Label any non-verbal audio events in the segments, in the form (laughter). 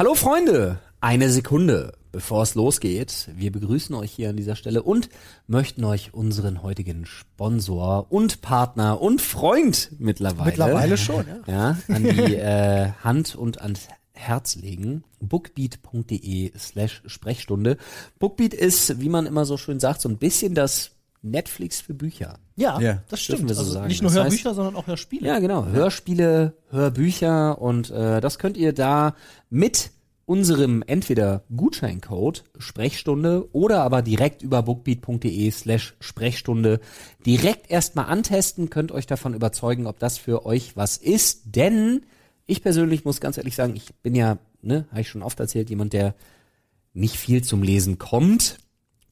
Hallo Freunde, eine Sekunde, bevor es losgeht. Wir begrüßen euch hier an dieser Stelle und möchten euch unseren heutigen Sponsor und Partner und Freund mittlerweile, Mittlerweile schon, ja. ja an die äh, Hand und ans Herz legen. Bookbeat.de slash Sprechstunde. Bookbeat ist, wie man immer so schön sagt, so ein bisschen das Netflix für Bücher. Ja, Ja, das stimmt. wir so also sagen. nicht nur Das Hörbücher, sondern auch Hörspiele. Ja, genau. Hörspiele, Hörbücher und äh, das könnt ihr da mit unserem entweder Gutscheincode Sprechstunde oder aber direkt über bookbeat.de slash Sprechstunde direkt erstmal antesten, könnt euch davon überzeugen, ob das für euch was ist, denn ich persönlich muss ganz ehrlich sagen, ich bin ja, ne, habe ich schon oft erzählt, jemand, der nicht viel zum Lesen kommt,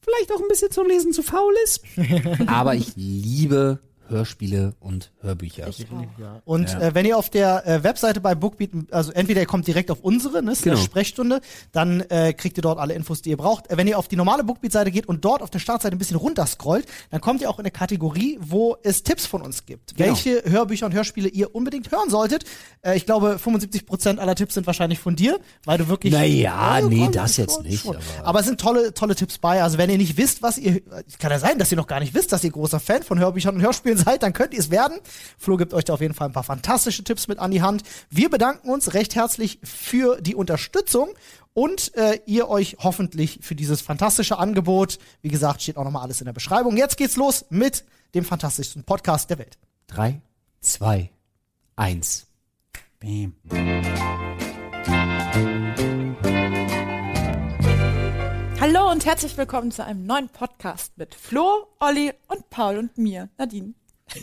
vielleicht auch ein bisschen zum Lesen zu faul ist, (laughs) aber ich liebe Hörspiele und Hörbücher. Ja. Und Ja. Äh, wenn ihr auf der äh, Webseite bei Bookbeat, also entweder ihr kommt direkt auf unsere, ne, Genau. Sprechstunde, dann äh, kriegt ihr dort alle Infos, die ihr braucht. Äh, wenn ihr auf die normale Bookbeat-Seite geht und dort auf der Startseite ein bisschen runterscrollt, dann kommt ihr auch in eine Kategorie, wo es Tipps von uns gibt. Genau. Welche Hörbücher und Hörspiele ihr unbedingt hören solltet. Äh, ich glaube, 75% aller Tipps sind wahrscheinlich von dir, weil du wirklich... Naja, nee, komm, das jetzt schon, nicht, schon. aber- Aber es sind tolle, tolle Tipps bei. Also wenn ihr nicht wisst, was ihr, kann ja sein, dass ihr noch gar nicht wisst, dass ihr großer Fan von Hörbüchern und Hörspielen seid, dann könnt ihr es werden. Flo gibt euch da auf jeden Fall ein paar fantastische Tipps mit an die Hand. Wir bedanken uns recht herzlich für die Unterstützung und äh, ihr euch hoffentlich für dieses fantastische Angebot. Wie gesagt, steht auch nochmal alles in der Beschreibung. Jetzt geht's los mit dem fantastischsten Podcast der Welt. Drei, zwei, eins. Bam. Hallo und herzlich willkommen zu einem neuen Podcast mit Flo, Olli und Paul und mir, Nadine.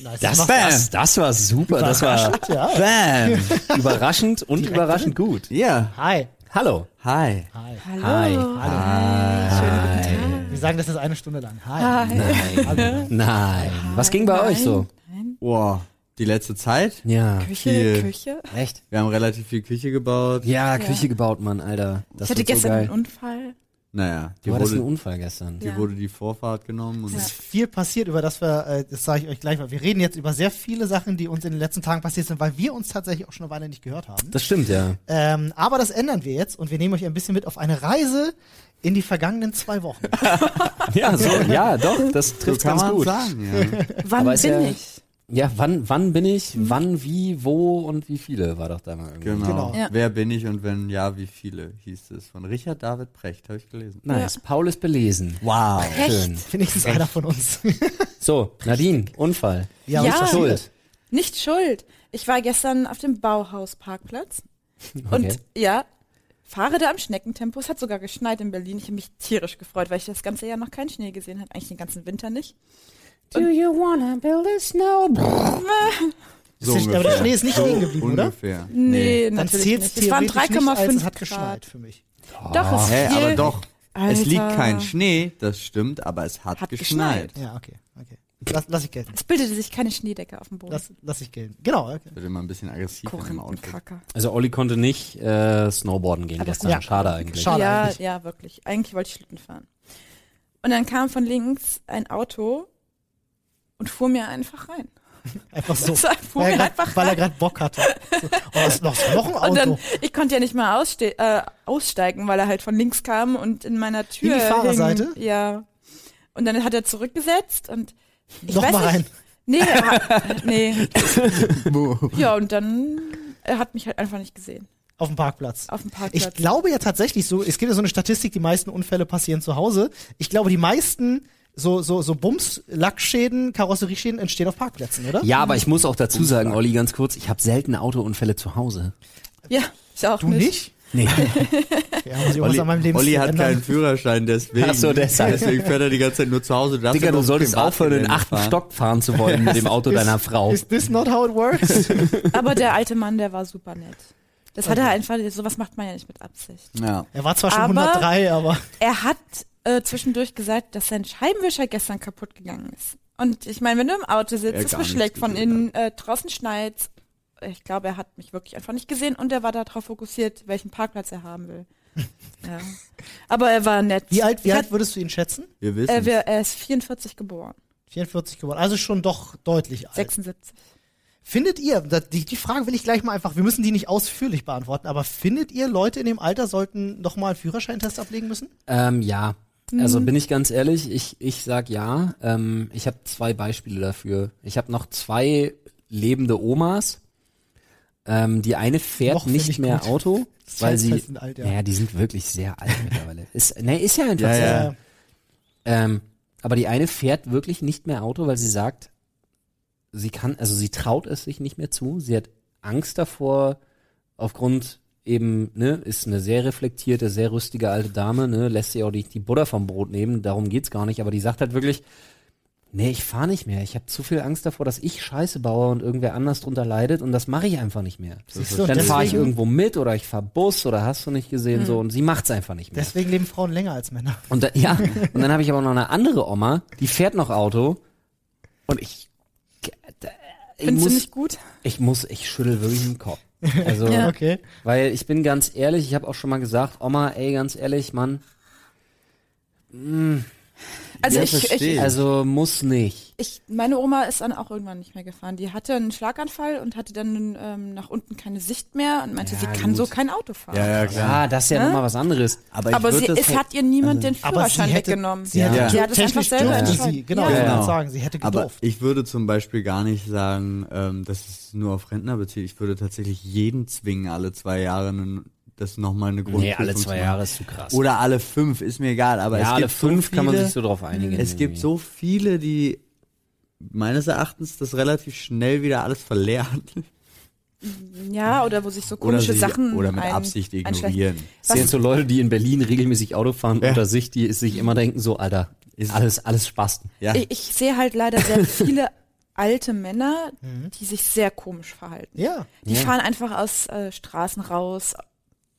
Nice. Das, Mach- das, das war super. Das war ja. Bam. (laughs) überraschend und überraschend gut. Ja. Hi. Hallo. Hi. Hi. Hallo. Hi. Schönen guten Tag. Wir sagen das jetzt eine Stunde lang. Hi. Hi. Nein. Nein. Was ging bei Nein, euch so? Nein. Boah, die letzte Zeit. Ja. Küche, Viel. Küche. Echt? Wir haben relativ viel Küche gebaut. Ja, Küche gebaut, Mann, Alter. Das ich hatte so gestern geil. einen Unfall. Naja, die Du hattest einen wurde, Unfall gestern. die Ja. wurde die Vorfahrt genommen und Es ist viel passiert, über das wir, äh, das sage ich euch gleich mal. Wir reden jetzt über sehr viele Sachen, die uns in den letzten Tagen passiert sind, weil wir uns tatsächlich auch schon eine Weile nicht gehört haben. Das stimmt, ja. Ähm, aber das ändern wir jetzt und wir nehmen euch ein bisschen mit auf eine Reise in die vergangenen zwei Wochen. (laughs) Ja, so, ja, doch, das so trifft kann ganz man gut. sagen. Ja. Wann bin ja- ich? Ja, wann, wann bin ich, wann, wie, wo und wie viele war doch da mal irgendwie. Genau. Genau. Ja. Wer bin ich und wenn ja, wie viele hieß es? Von Richard David Precht, habe ich gelesen. Nice. Paul ist belesen. Wow. Schön. Wenigstens einer von uns. (laughs) So, Nadine, Unfall. ja, Ja. passiert? Schuld. Nicht schuld. Ich war gestern auf dem Bauhausparkplatz (laughs) Okay. und ja, fahre da im Schneckentempo. Es hat sogar geschneit in Berlin. Ich habe mich tierisch gefreut, weil ich das ganze Jahr noch keinen Schnee gesehen habe. Eigentlich den ganzen Winter nicht. Do you wanna build a snow? (laughs) So Ist der- aber der. Schnee ist nicht so liegen geblieben, oder? ungefähr. Nee, Dann natürlich zählt nicht. es Es waren theoretisch nicht, als 3,5 es hat geschneit für mich. Doch, es Hä, aber doch. Es liegt Alter. kein Schnee, das stimmt, aber es hat, Hat geschneit. geschneit. Ja, okay, okay. Lass, lass ich gelten. Es bildete sich keine Schneedecke auf dem Boden. Lass, lass ich gelten. Genau, okay. Wird immer ein bisschen aggressiv dem Outfit. Also Olli konnte nicht äh, Snowboarden gehen Aber gestern. ja. Schade eigentlich. Schade ja, eigentlich. ja, wirklich. Eigentlich wollte ich Schlitten fahren. Und dann kam von links ein Auto und fuhr mir einfach rein. (laughs) Einfach so. (laughs) Fuhr weil er mir grad- einfach weil er gerade Bock hatte. So. (laughs) Oh, ist noch, noch ein Auto. Und dann, ich konnte ja nicht mal ausste äh, aussteigen, weil er halt von links kam und in meiner Tür. In die Fahrerseite? Hing. Ja. Und dann hat er zurückgesetzt und ich noch weiß mal nicht, rein. Nee, er hat, nee. ja, und dann, er hat mich halt einfach nicht gesehen. Auf dem Parkplatz. Auf dem Parkplatz. Ich glaube ja tatsächlich so, es gibt ja so eine Statistik, die meisten Unfälle passieren zu Hause. Ich glaube, die meisten so, so, so Bums, Lackschäden, Karosserieschäden entstehen auf Parkplätzen, oder? Ja, aber ich muss auch dazu sagen, Olli, ganz kurz, ich habe selten Autounfälle zu Hause. ja, ich auch Du nicht. nicht? Nee. (laughs) Ja, muss ich Olli, an meinem Leben Olli hat ändern. keinen Führerschein, deswegen. Ach so, deshalb. Deswegen fährt er die ganze Zeit nur zu Hause. darfst Digga, nur du auf solltest aufhören, in den achten. Stock fahren zu wollen mit dem Auto deiner Frau. Is this not how it works? (laughs) Aber der alte Mann, der war super nett. Das hat er einfach, sowas macht man ja nicht mit Absicht. Ja. er war zwar schon Aber- 103, aber Er hat äh, zwischendurch gesagt, dass sein Scheibenwischer gestern kaputt gegangen ist. Und ich meine, wenn du im Auto sitzt, nichts beschlägt von innen, äh, draußen schneit's. Ich glaube, er hat mich wirklich einfach nicht gesehen und er war darauf fokussiert, welchen Parkplatz er haben will. (laughs) ja. Aber er war nett. wie alt, wie alt würdest du ihn schätzen? Wir wissen. er, wär, er ist 44 geboren. 44 geworden. Also schon doch deutlich alt. 76. Findet ihr, die, die Frage will ich gleich mal einfach, wir müssen die nicht ausführlich beantworten, aber findet ihr, Leute in dem Alter sollten nochmal einen Führerscheintest ablegen müssen? Ähm, ja. Also bin ich ganz ehrlich, ich, ich sag ja. Ähm, ich habe zwei Beispiele dafür. Ich habe noch zwei lebende Omas. Ähm, die eine fährt Noch nicht ich mehr gut. Auto, (laughs) Das weil sie, alt, ja. naja, die sind wirklich sehr alt mittlerweile. (laughs) Ist, ne, ist ja einfach Ja, so. ja. Ähm, aber die eine fährt wirklich nicht mehr Auto, weil sie sagt, sie kann, also sie traut es sich nicht mehr zu. Sie hat Angst davor, aufgrund eben, ne, ist eine sehr reflektierte, sehr rüstige alte Dame, ne, lässt sich auch nicht die Butter vom Brot nehmen, darum geht's gar nicht, aber die sagt halt wirklich, nee, ich fahre nicht mehr. Ich habe zu viel Angst davor, dass ich Scheiße baue und irgendwer anders drunter leidet und das mache ich einfach nicht mehr. Siehst du, Dann fahre ich irgendwo mit oder ich fahr Bus oder hast du nicht gesehen so und sie macht's einfach nicht mehr. Deswegen leben Frauen länger als Männer. Und da, ja, und dann habe ich aber noch eine andere Oma, die fährt noch Auto und ich, ich Findest du muss, nicht gut? ich muss, ich schüttel wirklich den Kopf. (laughs) Also, Ja. Okay. weil ich bin ganz ehrlich, ich habe auch schon mal gesagt, Oma, ey, ganz ehrlich, Mann, Also Ja, ich, ich, also muss nicht. ich, meine Oma ist dann auch irgendwann nicht mehr gefahren. Die hatte einen Schlaganfall und hatte dann ähm, nach unten keine Sicht mehr und meinte, Ja, sie kann gut. so kein Auto fahren. Ja, ja, klar. Ja, das ist ja Ne? nochmal was anderes. Aber, ich Aber sie, das es halt- hat ihr niemand den Aber Führerschein hätte, weggenommen. sie hätte Ja. Sie hat es einfach selber dürfte entscheiden. sie, genau, Ja. Genau. sagen, sie hätte Aber gedurft. ich würde zum Beispiel gar nicht sagen, ähm, dass es nur auf Rentner bezieht. Ich würde tatsächlich jeden zwingen, alle zwei Jahre einen, das nochmal eine Grundprüfung Nee, alle zwei. Jahre ist zu krass. Oder alle fünf, ist mir egal. Aber ja, es alle gibt so fünf kann man viele- sich so drauf einigen. Es gibt so viele, die meines Erachtens das relativ schnell wieder alles verlernen. Ja, oder wo sich so Oder, komische sie, Sachen oder mit ein, Absicht ignorieren. Das sind jetzt so Leute, die in Berlin regelmäßig Auto fahren Ja. unter sich, die sich immer denken, so, Alter, Ist- alles, alles Spasten. Ja. Ich, ich sehe halt leider sehr viele alte Männer, die sich sehr komisch verhalten. Ja. Die Ja. fahren einfach aus äh, Straßen raus,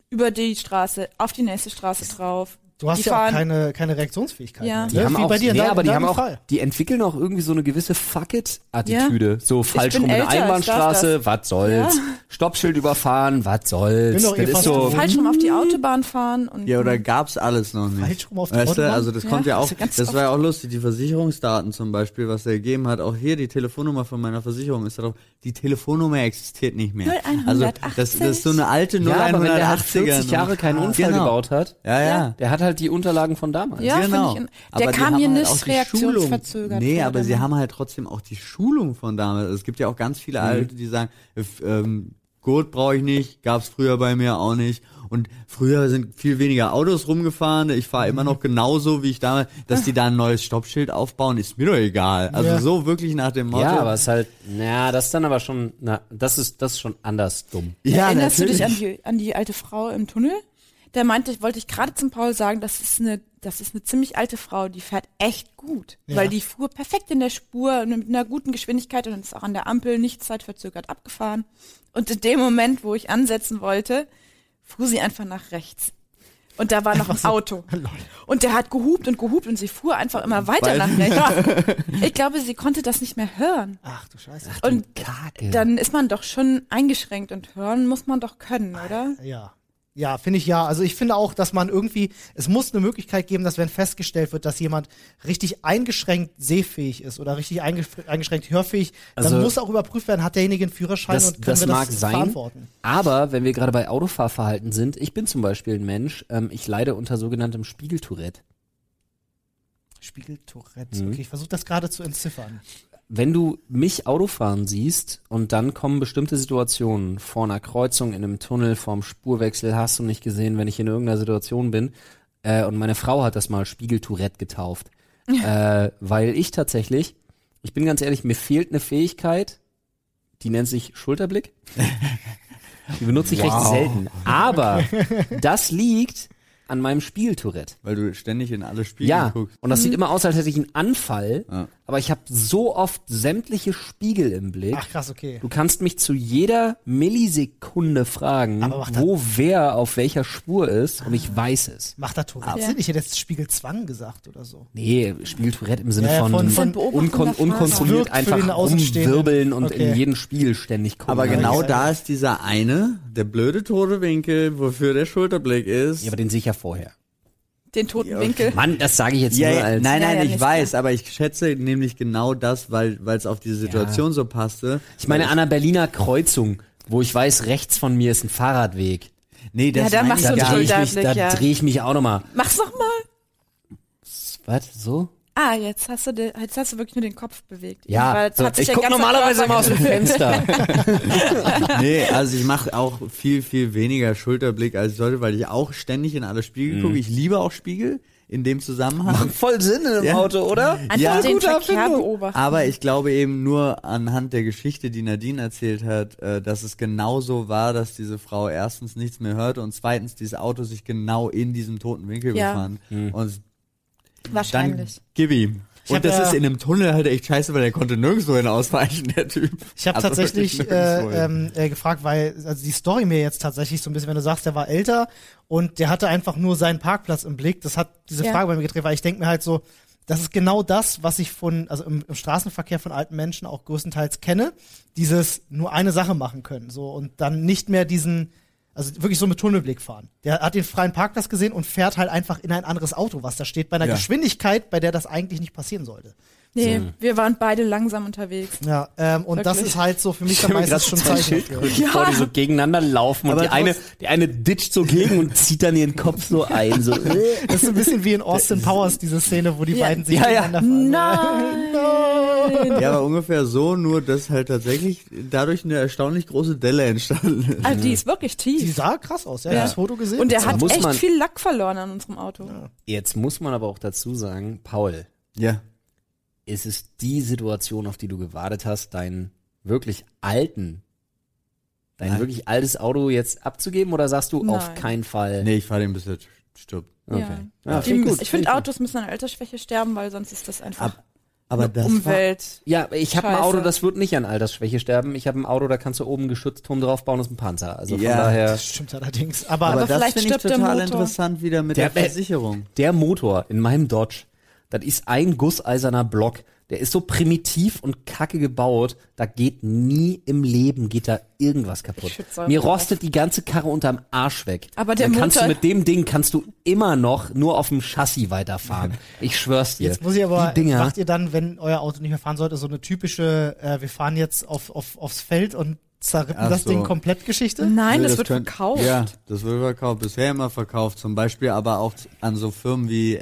über die Straße, auf die nächste Straße drauf. Du hast die ja auch keine, keine Reaktionsfähigkeit. Ja. mehr, Die ne? haben Wie auch, bei dir nee, aber die haben auch, Fall. die entwickeln auch irgendwie so eine gewisse Fuck it-Attitüde. So falsch rum in darf Einbahnstraße, was soll's? Ja. Stoppschild überfahren, was soll's? Bin doch eh Das ist so, falsch rum auf die Autobahn fahren und Ja, oder gab's alles noch nicht? Falsch rum auf die weißt du, Autobahn? also das Ja, kommt ja auch, das oft. war ja auch lustig, dieVersicherungsdaten zum Beispiel, was er gegeben hat, auch hier die Telefonnummer von meiner Versicherung ist darauf, die Telefonnummer existiert nicht mehr. 0180. Also das, das ist so eine alte ja, aber wenn der halt 0180er 40 Jahre keinen Unfall Genau. gebaut hat, Ja, ja. der hat halt die Unterlagen von damals. Ja, genau. ich Aber der die kam mir halt nicht die reaktionsverzögert. Nee, aber sie haben halt trotzdem auch die Schulung von damals. Es gibt ja auch ganz viele Mhm. Alte, die sagen, ähm, Gurt brauche ich nicht, gab's früher bei mir auch nicht. Und früher sind viel weniger Autos rumgefahren. Ich fahre Mhm. immer noch genauso wie ich damals. Dass die da ein neues Stoppschild aufbauen, ist mir doch egal. Also Ja. so wirklich nach dem Motto. Ja, aber es ist halt, na, das ist dann aber schon, na, das ist, das ist schon anders dumm. ja, Erinnerst natürlich. du dich an die, an die alte Frau im Tunnel? Der meinte, ich wollte ich gerade zum Paul sagen, das ist eine, das ist eine ziemlich alte Frau, die fährt echt gut, Ja. weil die fuhr perfekt in der Spur mit einer guten Geschwindigkeit und ist auch an der Ampel nicht zeitverzögert abgefahren. Und in dem Moment, wo ich ansetzen wollte, fuhr sie einfach nach rechts. Und da war noch ein Auto. (laughs) Und der hat gehupt und gehupt und sie fuhr einfach immer weiter Weil- nach rechts. (laughs) Ich glaube, sie konnte das nicht mehr hören. Ach du Scheiße. Und Kacke. dann ist man doch schon eingeschränkt und hören muss man doch können, oder? Ja. Ja, finde ich ja. Also ich finde auch, dass man irgendwie, es muss eine Möglichkeit geben, dass wenn festgestellt wird, dass jemand richtig eingeschränkt sehfähig ist oder richtig eingesch- eingeschränkt hörfähig, Also- dann muss auch überprüft werden, hat derjenige einen Führerschein Das, und können das wir mag das sein, verantworten. aber wenn wir gerade bei Autofahrverhalten sind, ich bin zum Beispiel ein Mensch, ähm, ich leide unter sogenanntem Spiegeltourette. Spiegeltourette. Mhm. Okay, ich versuche das gerade zu entziffern. Wenn du mich Autofahren siehst und dann kommen bestimmte Situationen vor einer Kreuzung in einem Tunnel, vorm Spurwechsel, hast du nicht gesehen, wenn ich in irgendeiner Situation bin, äh, und meine Frau hat das mal Spiegeltourette getauft, äh, weil ich tatsächlich, ich bin ganz ehrlich, mir fehlt eine Fähigkeit, die nennt sich Schulterblick. Die benutze ich recht Wow. selten. Aber (laughs) das liegt an meinem Spiegeltourette. Weil du ständig in alle Spiegel Ja, guckst. und das sieht immer aus, als hätte ich einen Anfall, Ja. aber ich habe so oft sämtliche Spiegel im Blick. Ach krass, okay. Du kannst mich zu jeder Millisekunde fragen, wo wer auf welcher Spur ist und ich weiß es. Macht da Tourette Ja. Sinn? Ich hätte jetzt Spiegelzwang gesagt oder so. Nee, Spieltourette im Sinne Ja, von, von- von unkon unkontrolliert einfach rumwirbeln und Okay. in jeden Spiegel ständig gucken. Aber genau ja. da ist dieser eine, der blöde tote Winkel, wofür der Schulterblick ist. Ja, aber den sehe ich ja vorher. Den toten Winkel. Mann, das sage ich jetzt Ja, nur als. nein, nein, ja, ich weiß, aber ich schätze nämlich genau das, weil weil es auf diese Situation so passte. Ich meine, an einer Berliner Kreuzung, wo ich weiß, rechts von mir ist ein Fahrradweg. Nee, das Ja, da machst ich du Da drehe nicht. ich mich, da dreh ich mich auch nochmal. Mach's noch mal. Was? So? Ah, jetzt hast du de, jetzt hast du wirklich nur den Kopf bewegt. Ja, so, hat sich ich gucke normalerweise immer aus dem Fenster. (laughs) Nee, also ich mache auch viel, viel weniger Schulterblick als ich sollte, weil ich auch ständig in alle Spiegel gucke. Ich liebe auch Spiegel in dem Zusammenhang. Voll Sinn im Ja. Auto, oder? Einfach Ja, den gute Verkehr beobachten. Aber ich glaube eben nur anhand der Geschichte, die Nadine erzählt hat, äh, dass es genauso war, dass diese Frau erstens nichts mehr hörte und zweitens dieses Auto sich genau in diesem toten Winkel Ja. befand. Hm. Und dann Wahrscheinlich. gib ihm. Ich hab Und das ja- ist in einem Tunnel halt echt scheiße, weil der konnte nirgendwo hin ausweichen, der Typ. Ich habe Also tatsächlich äh, ähm, äh, gefragt, weil also die Story mir jetzt tatsächlich so ein bisschen, wenn du sagst, der war älter und der hatte einfach nur seinen Parkplatz im Blick, das hat diese Ja. Frage bei mir gedreht, weil ich denke mir halt so, das ist genau das, was ich von, also im, im Straßenverkehr von alten Menschen auch größtenteils kenne, dieses nur eine Sache machen können, so und dann nicht mehr diesen, also wirklich so mit Tunnelblick fahren. Der hat den freien Parkplatz gesehen und fährt halt einfach in ein anderes Auto, was da steht, bei einer Ja. Geschwindigkeit, bei der das eigentlich nicht passieren sollte. Nee, wir waren beide langsam unterwegs. Ja, ähm, und das Wirklich. ist halt so für mich meistens grad schon zwei Zeichen. Schildkröten vor, die so gegeneinander laufen und Aber die eine, die eine ditcht so gegen und zieht dann ihren Kopf so ein. So. (laughs) Das ist so ein bisschen wie in Austin Powers, diese Szene, wo die Ja. beiden sich Ja, ja. gegeneinander fahren. Nein! (laughs) Ja, aber ungefähr so, nur dass halt tatsächlich dadurch eine erstaunlich große Delle entstanden ist. Also die ist wirklich Die tief. sah krass aus, ja. Ich hab das Foto gesehen. Und der Da hat muss echt man- viel Lack verloren an unserem Auto. Jetzt muss man aber auch dazu sagen, Paul, Ja. Ist es die Situation, auf die du gewartet hast, deinen wirklich alten, dein Nein. wirklich altes Auto jetzt abzugeben oder sagst du auf Nein. keinen Fall? Nee, ich fahre den bis er stirbt. Okay. Ja. Ja, ich find finde. Autos müssen an Altersschwäche sterben, weil sonst ist das einfach Ab- Aber das war, Umwelt. Ja, ich habe ein. Auto, das wird nicht an Altersschwäche sterben. Ich habe ein Auto, da kannst du oben einen Geschützturm draufbauen, das ist ein Panzer. Also von Ja. daher, das stimmt allerdings. Aber, aber, Aber das vielleicht finde ich stirbt der total Motor. interessant wieder mit Der- der, Versicherung. der Motor in meinem Dodge, das ist ein gusseiserner Block. Der ist so primitiv und kacke gebaut, da geht nie im Leben geht da irgendwas kaputt. Mir rostet die ganze Karre unterm Arsch weg. Aber der Dann kannst du Motor- mit dem Ding kannst du immer noch nur auf dem Chassis weiterfahren. (laughs) Ich schwör's dir. jetzt muss ich aber, die Dinger, macht ihr dann, wenn euer Auto nicht mehr fahren sollte, so eine typische, äh, wir fahren jetzt auf, auf, aufs Feld und zerrippen Ach das so. Ding komplett Geschichte? Nein, Nee, das, wird könnt- verkauft. Ja, das wird verkauft. Bisher immer verkauft. Zum Beispiel aber auch an so Firmen wie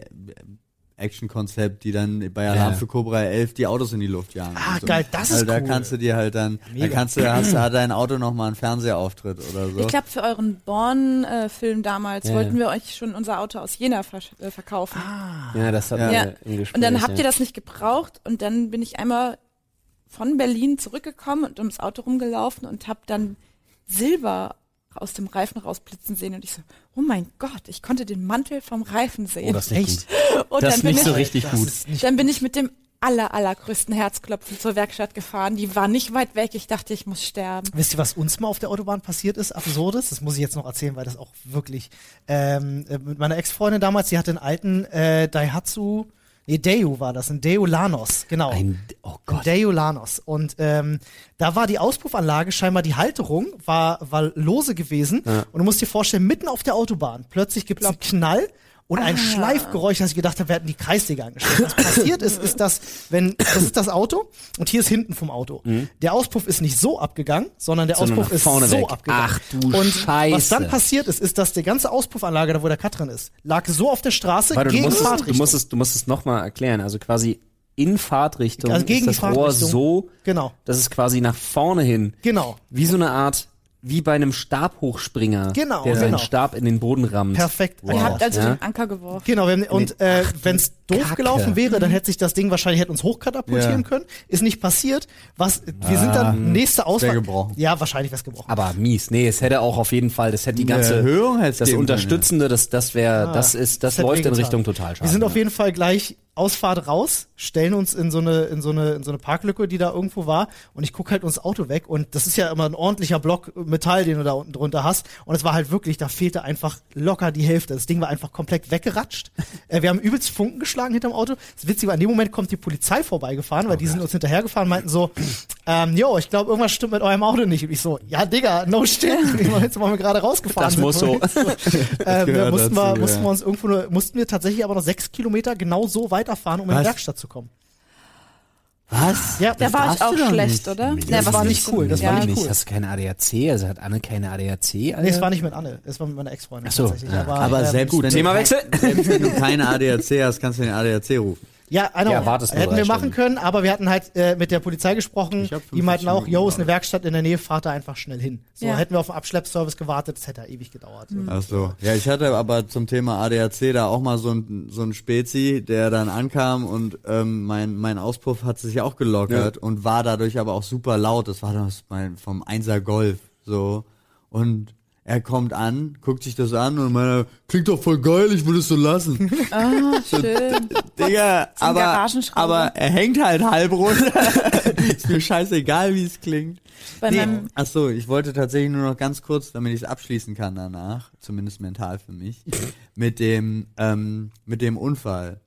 Action Concept, die dann bei Alarm Ja. für Cobra 11 die Autos in die Luft jagen. Ah, so. geil, das ist also da cool. kannst du dir halt dann, da Mega. kannst du, hast du, hat dein Auto nochmal einen Fernsehauftritt oder so. Ich glaube, für euren Born-Film damals Ja, wollten wir euch schon unser Auto aus Jena versch- äh, verkaufen. ja, das hat Ja. wir Ja. im Gespräch. Und dann habt ja. ihr das nicht gebraucht und dann bin ich einmal von Berlin zurückgekommen und ums Auto rumgelaufen und hab dann Silber aus dem Reifen rausblitzen sehen und ich so, oh mein Gott, ich konnte den Mantel vom Reifen sehen. Oh, das ist nicht Echt? gut. und Das dann ist bin nicht ich, so richtig das gut. Dann bin ich mit dem aller, allergrößten Herzklopfen zur Werkstatt gefahren. Die war nicht weit weg. Ich dachte, ich muss sterben. Wisst ihr, was uns mal auf der Autobahn passiert ist? Absurdes. Das muss ich jetzt noch erzählen, weil das auch wirklich ähm, äh, mit meiner Ex-Freundin damals, die hatte einen alten äh, Daihatsu, nee, Deo war das, ein Deo Lanos, genau. Ein, oh Gott. Deo Lanos. Und ähm, da war die Auspuffanlage, scheinbar die Halterung, war, war lose gewesen. Und du musst dir vorstellen, mitten auf der Autobahn, plötzlich gibt es einen Knall und ein Schleifgeräusch, dass ich gedacht habe, wir hätten die Kreissäge angestellt. Was passiert ist, ist, dass, wenn, das ist das Auto und hier ist hinten vom Auto. Der Auspuff ist nicht so abgegangen, sondern der Sondern Auspuff ist vorne so weg. abgegangen. Ach du und Scheiße. was dann passiert ist, ist, dass die ganze Auspuffanlage, da wo der Cut drin ist, lag so auf der Straße Warte, du gegen musst, es, du Fahrtrichtung. musst es, du musst es nochmal erklären. Also quasi in Fahrtrichtung Also gegen ist das Rohr so, Genau, dass es quasi nach vorne hin, genau. wie so eine Art, wie bei einem Stabhochspringer, Genau, der seinen genau. Stab in den Boden rammt. Perfekt. Ihr habt also Ja. den Anker geworfen. Genau, und äh, wenn es doof Kacke. gelaufen wäre, dann hätte sich das Ding wahrscheinlich hätte uns hochkatapultieren Ja. können. Ist nicht passiert. Was wir sind dann nächste Ausfahrt. gebrochen. Ja, wahrscheinlich wäre es gebrochen. Aber mies. Nee, es hätte auch auf jeden Fall, das hätte die ganze, Erhöhung hätte das Unterstützende, das, das wäre, das ist, das Ah, hätte läuft in. Richtung Totalschaden. Wir sind auf ja. jeden Fall gleich Ausfahrt raus, stellen uns in so eine in so eine in so eine Parklücke, die da irgendwo war, und ich gucke halt uns Auto weg und das ist ja immer ein ordentlicher Block Metall, den du da unten drunter hast und es war halt wirklich, da fehlte einfach locker die Hälfte. Das Ding war einfach komplett weggeratscht. (laughs) äh, wir haben übelst Funken geschlagen hinterm Auto. Das Witzige war, in dem Moment kommt die Polizei vorbeigefahren, weil die sind uns hinterhergefahren, meinten so, ähm, jo, ich glaube, irgendwas stimmt mit eurem Auto nicht. Und ich so, ja, Digga, no shit. Jetzt waren wir gerade rausgefahren. Das muss so. (laughs) äh, wir mussten, wir, dazu, mussten ja. wir uns irgendwo nur, mussten wir tatsächlich aber noch sechs Kilometer genau so weiterfahren, um in die Was? Werkstatt zu kommen. Was? Ja, Da das war ich auch schlecht, nicht. oder? Nee, das was war nicht cool, das ja. war nicht cool. Hast du keine ADAC? Also hat Anne keine ADAC? Nee, es war nicht mit Anne, es war mit meiner Ex-Freundin Ach so, tatsächlich. ja. Aber, Aber ähm, selbst, gut, wenn Themawechsel. (laughs) Selbst wenn du keine ADAC hast, kannst du den ADAC rufen. Ja, I know. Ja, hätten wir machen Stunden. können, aber wir hatten halt äh, mit der Polizei gesprochen. Die meinten 45 auch, yo, ist eine Werkstatt in der Nähe, fahrt da einfach schnell hin. So, Ja. hätten wir auf den Abschleppservice gewartet, das hätte ja ewig gedauert. Ach so. Ja, ich hatte aber zum Thema ADAC da auch mal so ein so ein Spezi, der dann ankam und ähm, mein mein Auspuff hat sich auch gelockert und war dadurch aber auch super laut. Das war das mein vom 1er Golf so und er kommt an, guckt sich das an und meint, klingt doch voll geil, ich will es so lassen. (laughs) Ah, schön. Digga, aber, aber er hängt halt halb runter. (laughs) Ist mir scheißegal, wie es klingt. Bei meinem, Ach so, ich wollte tatsächlich nur noch ganz kurz, damit ich es abschließen kann danach, zumindest mental für mich, (laughs) mit dem ähm, mit dem Unfall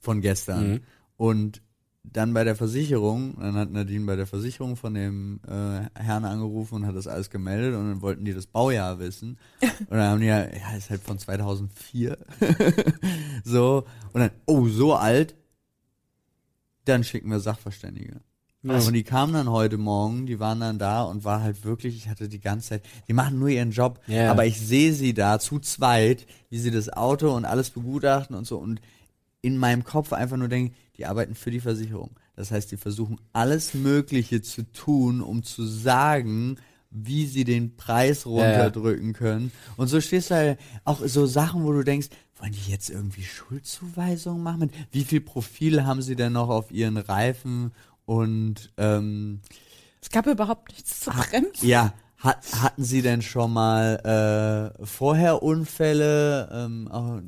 von gestern Mhm. und dann bei der Versicherung, dann hat Nadine bei der Versicherung von dem äh, Herrn angerufen und hat das alles gemeldet und dann wollten die das Baujahr wissen (laughs) und dann haben die ja, ja, ist halt von 2004, (laughs) so und dann, oh, so alt, dann schicken wir Sachverständige. Und die kamen dann heute Morgen, die waren dann da und war halt wirklich, ich hatte die ganze Zeit, die machen nur ihren Job, Ja. aber ich sehe sie da zu zweit, wie sie das Auto und alles begutachten und so und in meinem Kopf einfach nur denken, die arbeiten für die Versicherung. Das heißt, die versuchen alles Mögliche zu tun, um zu sagen, wie sie den Preis runterdrücken können. Und so stehst du halt auch so Sachen, wo du denkst, wollen die jetzt irgendwie Schuldzuweisungen machen? Wie viel Profil haben sie denn noch auf ihren Reifen? Und ähm, es gab überhaupt nichts zu bremsen. ja, hat, hatten Sie denn schon mal äh, vorher Unfälle? Ähm, oh,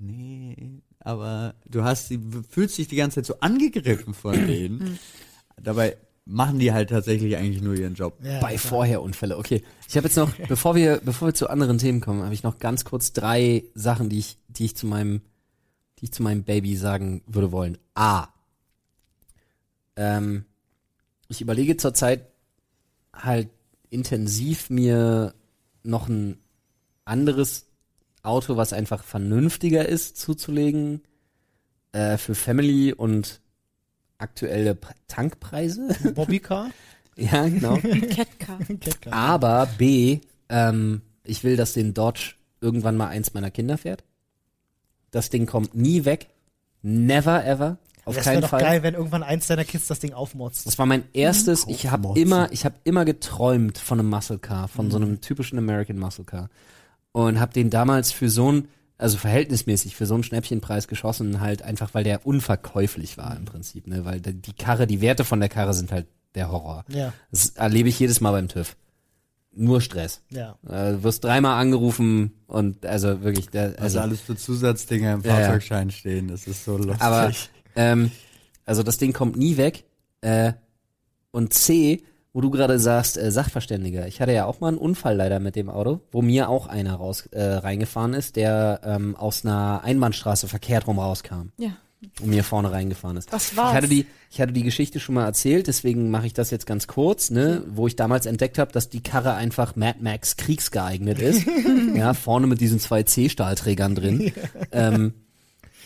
nee, aber du hast sie, fühlst dich die ganze Zeit so angegriffen von (clears throat) denen. Dabei machen die halt tatsächlich eigentlich nur ihren Job. Ja, Bei. Vorherunfälle. Okay. Ich habe jetzt noch, (laughs) bevor wir, bevor wir zu anderen Themen kommen, habe ich noch ganz kurz drei Sachen, die ich, die ich zu meinem, die ich zu meinem Baby sagen würde wollen. A. Ähm, ich überlege zurzeit halt intensiv mir noch ein anderes Auto, was einfach vernünftiger ist, zuzulegen äh, für Family und aktuelle P- Tankpreise. Bobbycar? (laughs) ja, genau. (laughs) Catcar. Catcar. Aber B, ähm, ich will, dass den Dodge irgendwann mal eins meiner Kinder fährt. Das Ding kommt nie weg. Never ever. Auf das wäre keinen doch Fall. geil, wenn irgendwann eins deiner Kids das Ding aufmotzt. Das war mein erstes. Ich habe immer, ich habe immer geträumt von einem Muscle Car, von so Mhm. einem typischen American Muscle Car und habe den damals für so ein, also verhältnismäßig für so einen Schnäppchenpreis geschossen, halt einfach, weil der unverkäuflich war im Prinzip, ne, weil die Karre, die Werte von der Karre sind halt der Horror. Ja, Das erlebe ich jedes Mal beim TÜV. Nur Stress. ja. Äh, Du wirst dreimal angerufen und also wirklich, der, Also also alles für Zusatzdinger im Ja, ja. Fahrzeugschein stehen, das ist so lustig. Aber ähm, also das Ding kommt nie weg. Äh, und C, wo du gerade sagst, äh, Sachverständiger. Ich hatte ja auch mal einen Unfall leider mit dem Auto, wo mir auch einer raus äh, reingefahren ist, der ähm, aus einer Einbahnstraße verkehrt rum rauskam Ja. und mir vorne reingefahren ist. Was war's? Ich hatte die, ich hatte die Geschichte schon mal erzählt, deswegen mache ich das jetzt ganz kurz, ne, wo ich damals entdeckt habe, dass die Karre einfach Mad Max kriegsgeeignet ist. (laughs) ja, vorne mit diesen zwei C-Stahlträgern drin. ähm,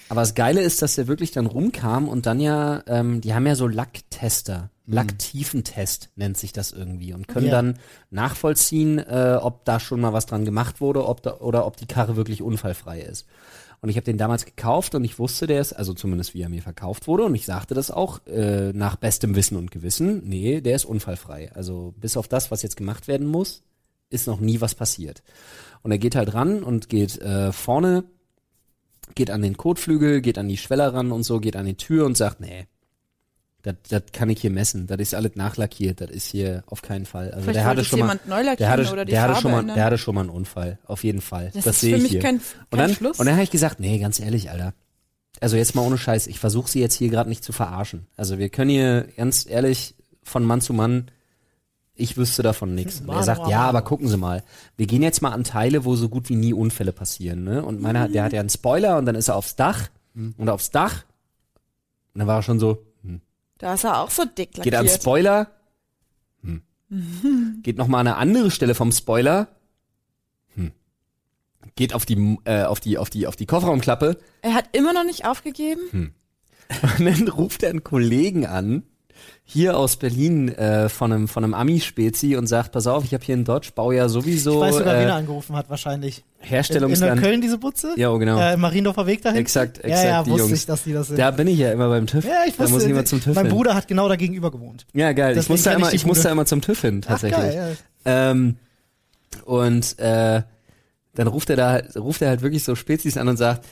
aber das Geile ist, dass der wirklich dann rumkam und dann ja, ähm, die haben ja so Lacktester, Lacktiefentest nennt sich das irgendwie und können Ja. dann nachvollziehen, äh, ob da schon mal was dran gemacht wurde, ob da, oder ob die Karre wirklich unfallfrei ist. Und ich habe den damals gekauft und ich wusste, der ist, also zumindest wie er mir verkauft wurde, und ich sagte das auch äh, nach bestem Wissen und Gewissen, nee, der ist unfallfrei. Also bis auf das, was jetzt gemacht werden muss, ist noch nie was passiert. Und er geht halt ran und geht äh, vorne, geht an den Kotflügel, geht an die Schweller ran und so, geht an die Tür und sagt, nee, das das kann ich hier messen, das ist alles nachlackiert, das ist hier auf keinen Fall. Also Vielleicht der hatte schon mal, der hatte, oder die der hatte schon mal, ändern. der hatte schon mal einen Unfall, auf jeden Fall. Das, Das ist sehe für ich mich hier. kein- und kein dann, Schluss. und dann habe ich gesagt, nee, ganz ehrlich, Alter. Also jetzt mal ohne Scheiß, ich versuche sie jetzt hier gerade nicht zu verarschen. Also wir können hier ganz ehrlich von Mann zu Mann, ich wüsste davon nichts. Und er sagt, ja, aber gucken Sie mal, wir gehen jetzt mal an Teile, wo so gut wie nie Unfälle passieren. Ne? Und meiner, hat- der hat ja einen Spoiler und dann ist er aufs Dach und aufs Dach und dann war er schon so, Da ist er auch so dick lackiert. Geht am Spoiler. Hm. (laughs) Geht noch mal an eine andere Stelle vom Spoiler. Hm. Geht auf die, äh, auf die, auf die, auf die Kofferraumklappe. Er hat immer noch nicht aufgegeben. Hm. (laughs) Und dann ruft er einen Kollegen an, hier aus Berlin, äh, von einem, von einem Ami-Spezi und sagt, pass auf, ich habe hier in Dodge, baue ja sowieso Ich weiß sogar, wen er äh, angerufen hat, wahrscheinlich. In, in Herstellungsland. Köln diese Butze? Ja, oh, genau. Äh, Mariendorfer Weg dahin? Exakt, Ja, exakt, ja, die wusste Jungs. ich, dass die das sind. Da bin ich ja immer beim TÜV. ja, ich da wusste, muss ich immer zum TÜV mein hin. Bruder hat genau da gegenüber gewohnt. Ja, geil. Ich Deswegen da ich immer, die ich muss Bude. da immer zum TÜV hin, Ach, tatsächlich. geil, ja. Ähm, und äh, dann ruft er da, ruft er halt wirklich so Spezies an und sagt,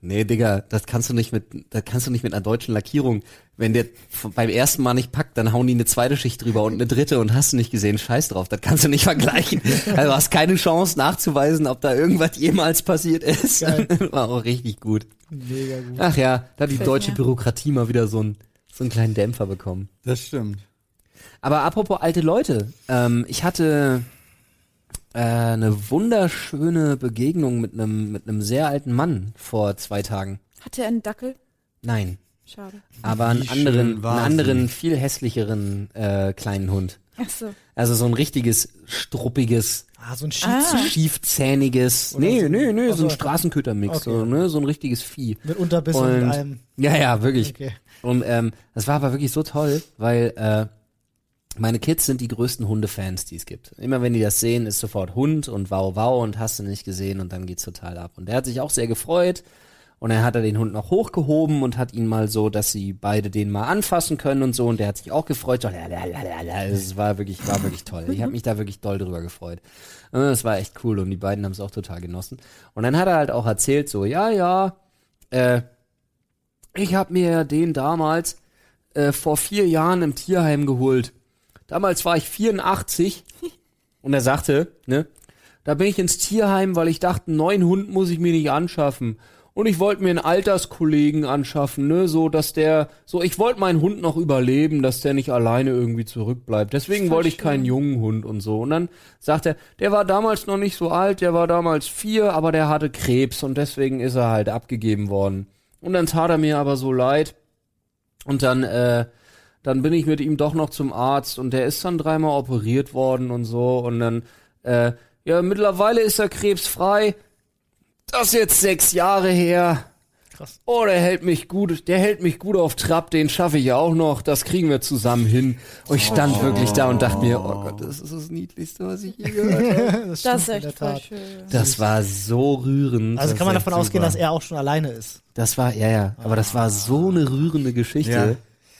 nee, Digga, das kannst du nicht mit, das kannst du nicht mit einer deutschen Lackierung. Wenn der beim ersten Mal nicht packt, dann hauen die eine zweite Schicht drüber und eine dritte und hast du nicht gesehen, scheiß drauf, das kannst du nicht (laughs) vergleichen. Also hast keine Chance nachzuweisen, ob da irgendwas jemals passiert ist. Geil. (laughs) War auch richtig gut. Mega gut. Ach ja, da hat die deutsche. Bürokratie mal wieder so einen, so einen kleinen Dämpfer bekommen. Das stimmt. Aber apropos alte Leute, ähm, ich hatte äh, eine wunderschöne Begegnung mit einem mit einem sehr alten Mann vor zwei Tagen. Hat er einen Dackel? Nein, Schade. aber einen anderen, einen anderen viel hässlicheren äh, kleinen Hund. Ach so. Also so ein richtiges struppiges, Ah, so ein Shih Ah. Schiefzähniges. Oder Nee, so- nee, nee, so ein. Straßenkötermix, Okay. so, ne, so ein richtiges Vieh. mit Unterbiss und, Und- einem. Ja, ja, wirklich. Okay. Und ähm, das war aber wirklich so toll, weil äh, meine Kids sind die größten Hundefans, die es gibt. Immer wenn die das sehen, ist sofort Hund und wow, wow und hast du nicht gesehen und dann geht's total ab. Und er hat sich auch sehr gefreut und er hat er den Hund noch hochgehoben und hat ihn mal so, dass sie beide den mal anfassen können und so und der hat sich auch gefreut. So, lalalala. Es war wirklich, war wirklich toll. Ich habe mich da wirklich doll drüber gefreut. Und Das war echt cool und die beiden haben es auch total genossen. Und dann hat er halt auch erzählt so, ja, ja, äh, ich habe mir den damals äh, vor vier Jahren im Tierheim geholt. Damals war ich 84 und er sagte, ne, da bin ich ins Tierheim, weil ich dachte, einen neuen Hund muss ich mir nicht anschaffen. Und ich wollte mir einen Alterskollegen anschaffen, ne, so dass der, so ich wollte meinen Hund noch überleben, dass der nicht alleine irgendwie zurückbleibt. Deswegen wollte ich keinen jungen Hund und so. Und dann sagt er, der war damals noch nicht so alt, der war damals vier, aber der hatte Krebs und deswegen ist er halt abgegeben worden. Und dann tat er mir aber so leid. Und dann, äh, dann bin ich mit ihm doch noch zum Arzt und der ist dann dreimal operiert worden und so. Und dann, äh, ja, mittlerweile ist er krebsfrei. Das ist jetzt sechs Jahre her. Krass. Oh, der hält mich gut, der hält mich gut auf Trab, den schaffe ich auch noch, das kriegen wir zusammen hin. Und ich stand wirklich da und dachte mir, oh Gott, das ist das Niedlichste, was ich je gehört habe. (laughs) das, Das ist in echt der voll Tat. schön. Das war so rührend. Also kann man davon ausgehen, super. dass er auch schon alleine ist. Das war, ja, ja, aber das war so eine rührende Geschichte. Ja.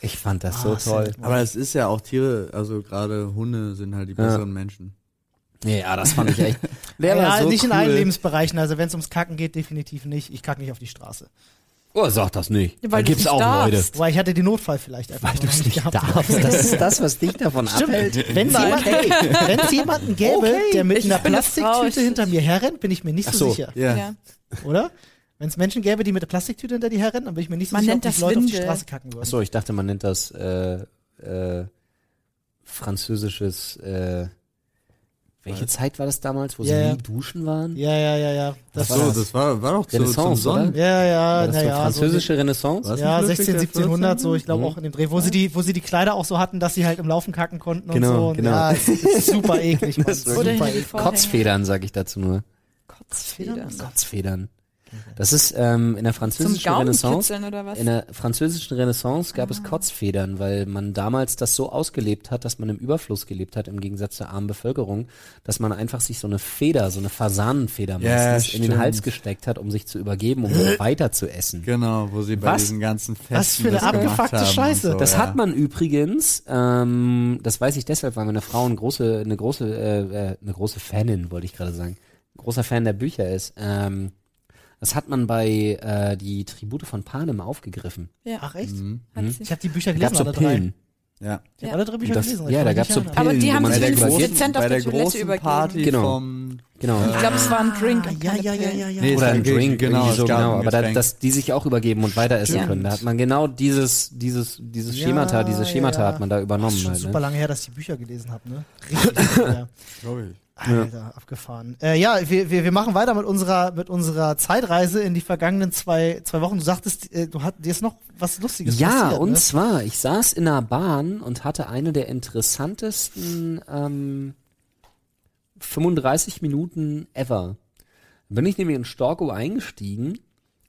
Ich fand das so Ah, toll. sehr Aber es ist ja auch Tiere, also gerade Hunde sind halt die besseren Menschen. Ja, das fand ich echt. (laughs) Der ja, war so nicht cool. in allen Lebensbereichen. Also wenn es ums Kacken geht, definitiv nicht. Ich kacke nicht auf die Straße. Oh, sag das nicht. Ja, da weil du gibt's auch darfst. Leute. Wobei ich hatte den Notfall vielleicht einfach Weil du es nicht gehabt. darfst. Das ist das, was dich (laughs) davon abhält. Stimmt. Wenn es jemand, hey, (laughs) jemanden gäbe, Okay. der mit Ich einer Plastiktüte hinter mir herrennt, bin ich mir nicht Ach so, so. sicher. Ja. Ja. Oder? Wenn es Menschen gäbe, die mit der Plastiktüte hinter dir herrennen, dann bin ich mir nicht so Man sicher, nennt ob die das Leute auf die Windel. Straße kacken würden. Achso, ich dachte, man nennt das äh, äh, französisches. Äh, welche Zeit war das damals, wo Ja, sie ja. nie duschen waren? Ja, ja, ja, ja. Das Ach so, das war, war doch so Renaissance, zum Sonnen. oder? Ja, ja, War das so naja. französische Renaissance? Was? ja, Ludwig 16, der 1700, so, ich glaube Mhm. auch in dem Dreh, wo sie die, wo sie die Kleider auch so hatten, dass sie halt im Laufen kacken konnten Genau, und so. Und genau. Ja, ist (laughs) super eklig, Mann. Das ist super eklig. Kotzfedern, sag ich dazu nur. Kotzfedern. Kotzfedern. Das ist ähm, in der Zum französischen Renaissance. Gaumenkitzeln oder was? In der französischen Renaissance gab es Kotzfedern, weil man damals das so ausgelebt hat, dass man im Überfluss gelebt hat, im Gegensatz zur armen Bevölkerung, dass man einfach sich so eine Feder, so eine Fasanenfeder Ja, meistens in den. Hals gesteckt hat, um sich zu übergeben, um (laughs) weiter zu essen. Genau, wo sie bei Was? diesen ganzen Festen Was für eine abgefuckte Scheiße. So, Das ja. hat man übrigens, ähm, das weiß ich deshalb, weil meine Frau eine große, eine große, äh, äh, eine große Fanin, wollte ich gerade sagen, großer Fan der Bücher ist. Ähm, das hat man bei äh, die Tribute von Panem aufgegriffen. ja, Ach echt? Mhm. Mhm. Ich habe die Bücher Da gelesen, gab's so alle drei. Pillen. Ja. Ich habe Ja. alle drei Bücher Das- gelesen. ja, ich da gab's mich so erinnern. Aber Pillen, die haben sehr wenigstens dezent auf der der Toilette großen übergeben. Party Genau. vom Genau. Ich glaube, es war ein Drink. Ah, ja, ja, ja, Pillen. ja, ja. Nee, es Oder war ein Drink, genau, es so, gab genau. Aber da, dass die sich auch übergeben und weiter essen Ja. können. Da hat man genau dieses, dieses, dieses Ja, Schemata, diese Schemata ja. hat man da Das übernommen ist schon halt. super Ne? lange her, dass ich die Bücher gelesen habe, ne? Richtig lange (laughs) her. Alter, abgefahren. Äh, ja, wir, wir, wir machen weiter mit unserer, mit unserer Zeitreise in die vergangenen zwei, zwei Wochen. Du sagtest, äh, du hast, dir ist noch was Lustiges Ja, passiert, und ne? zwar, ich saß in einer Bahn und hatte eine der interessantesten ähm, 35 Minuten ever. Bin ich nämlich in Storkow eingestiegen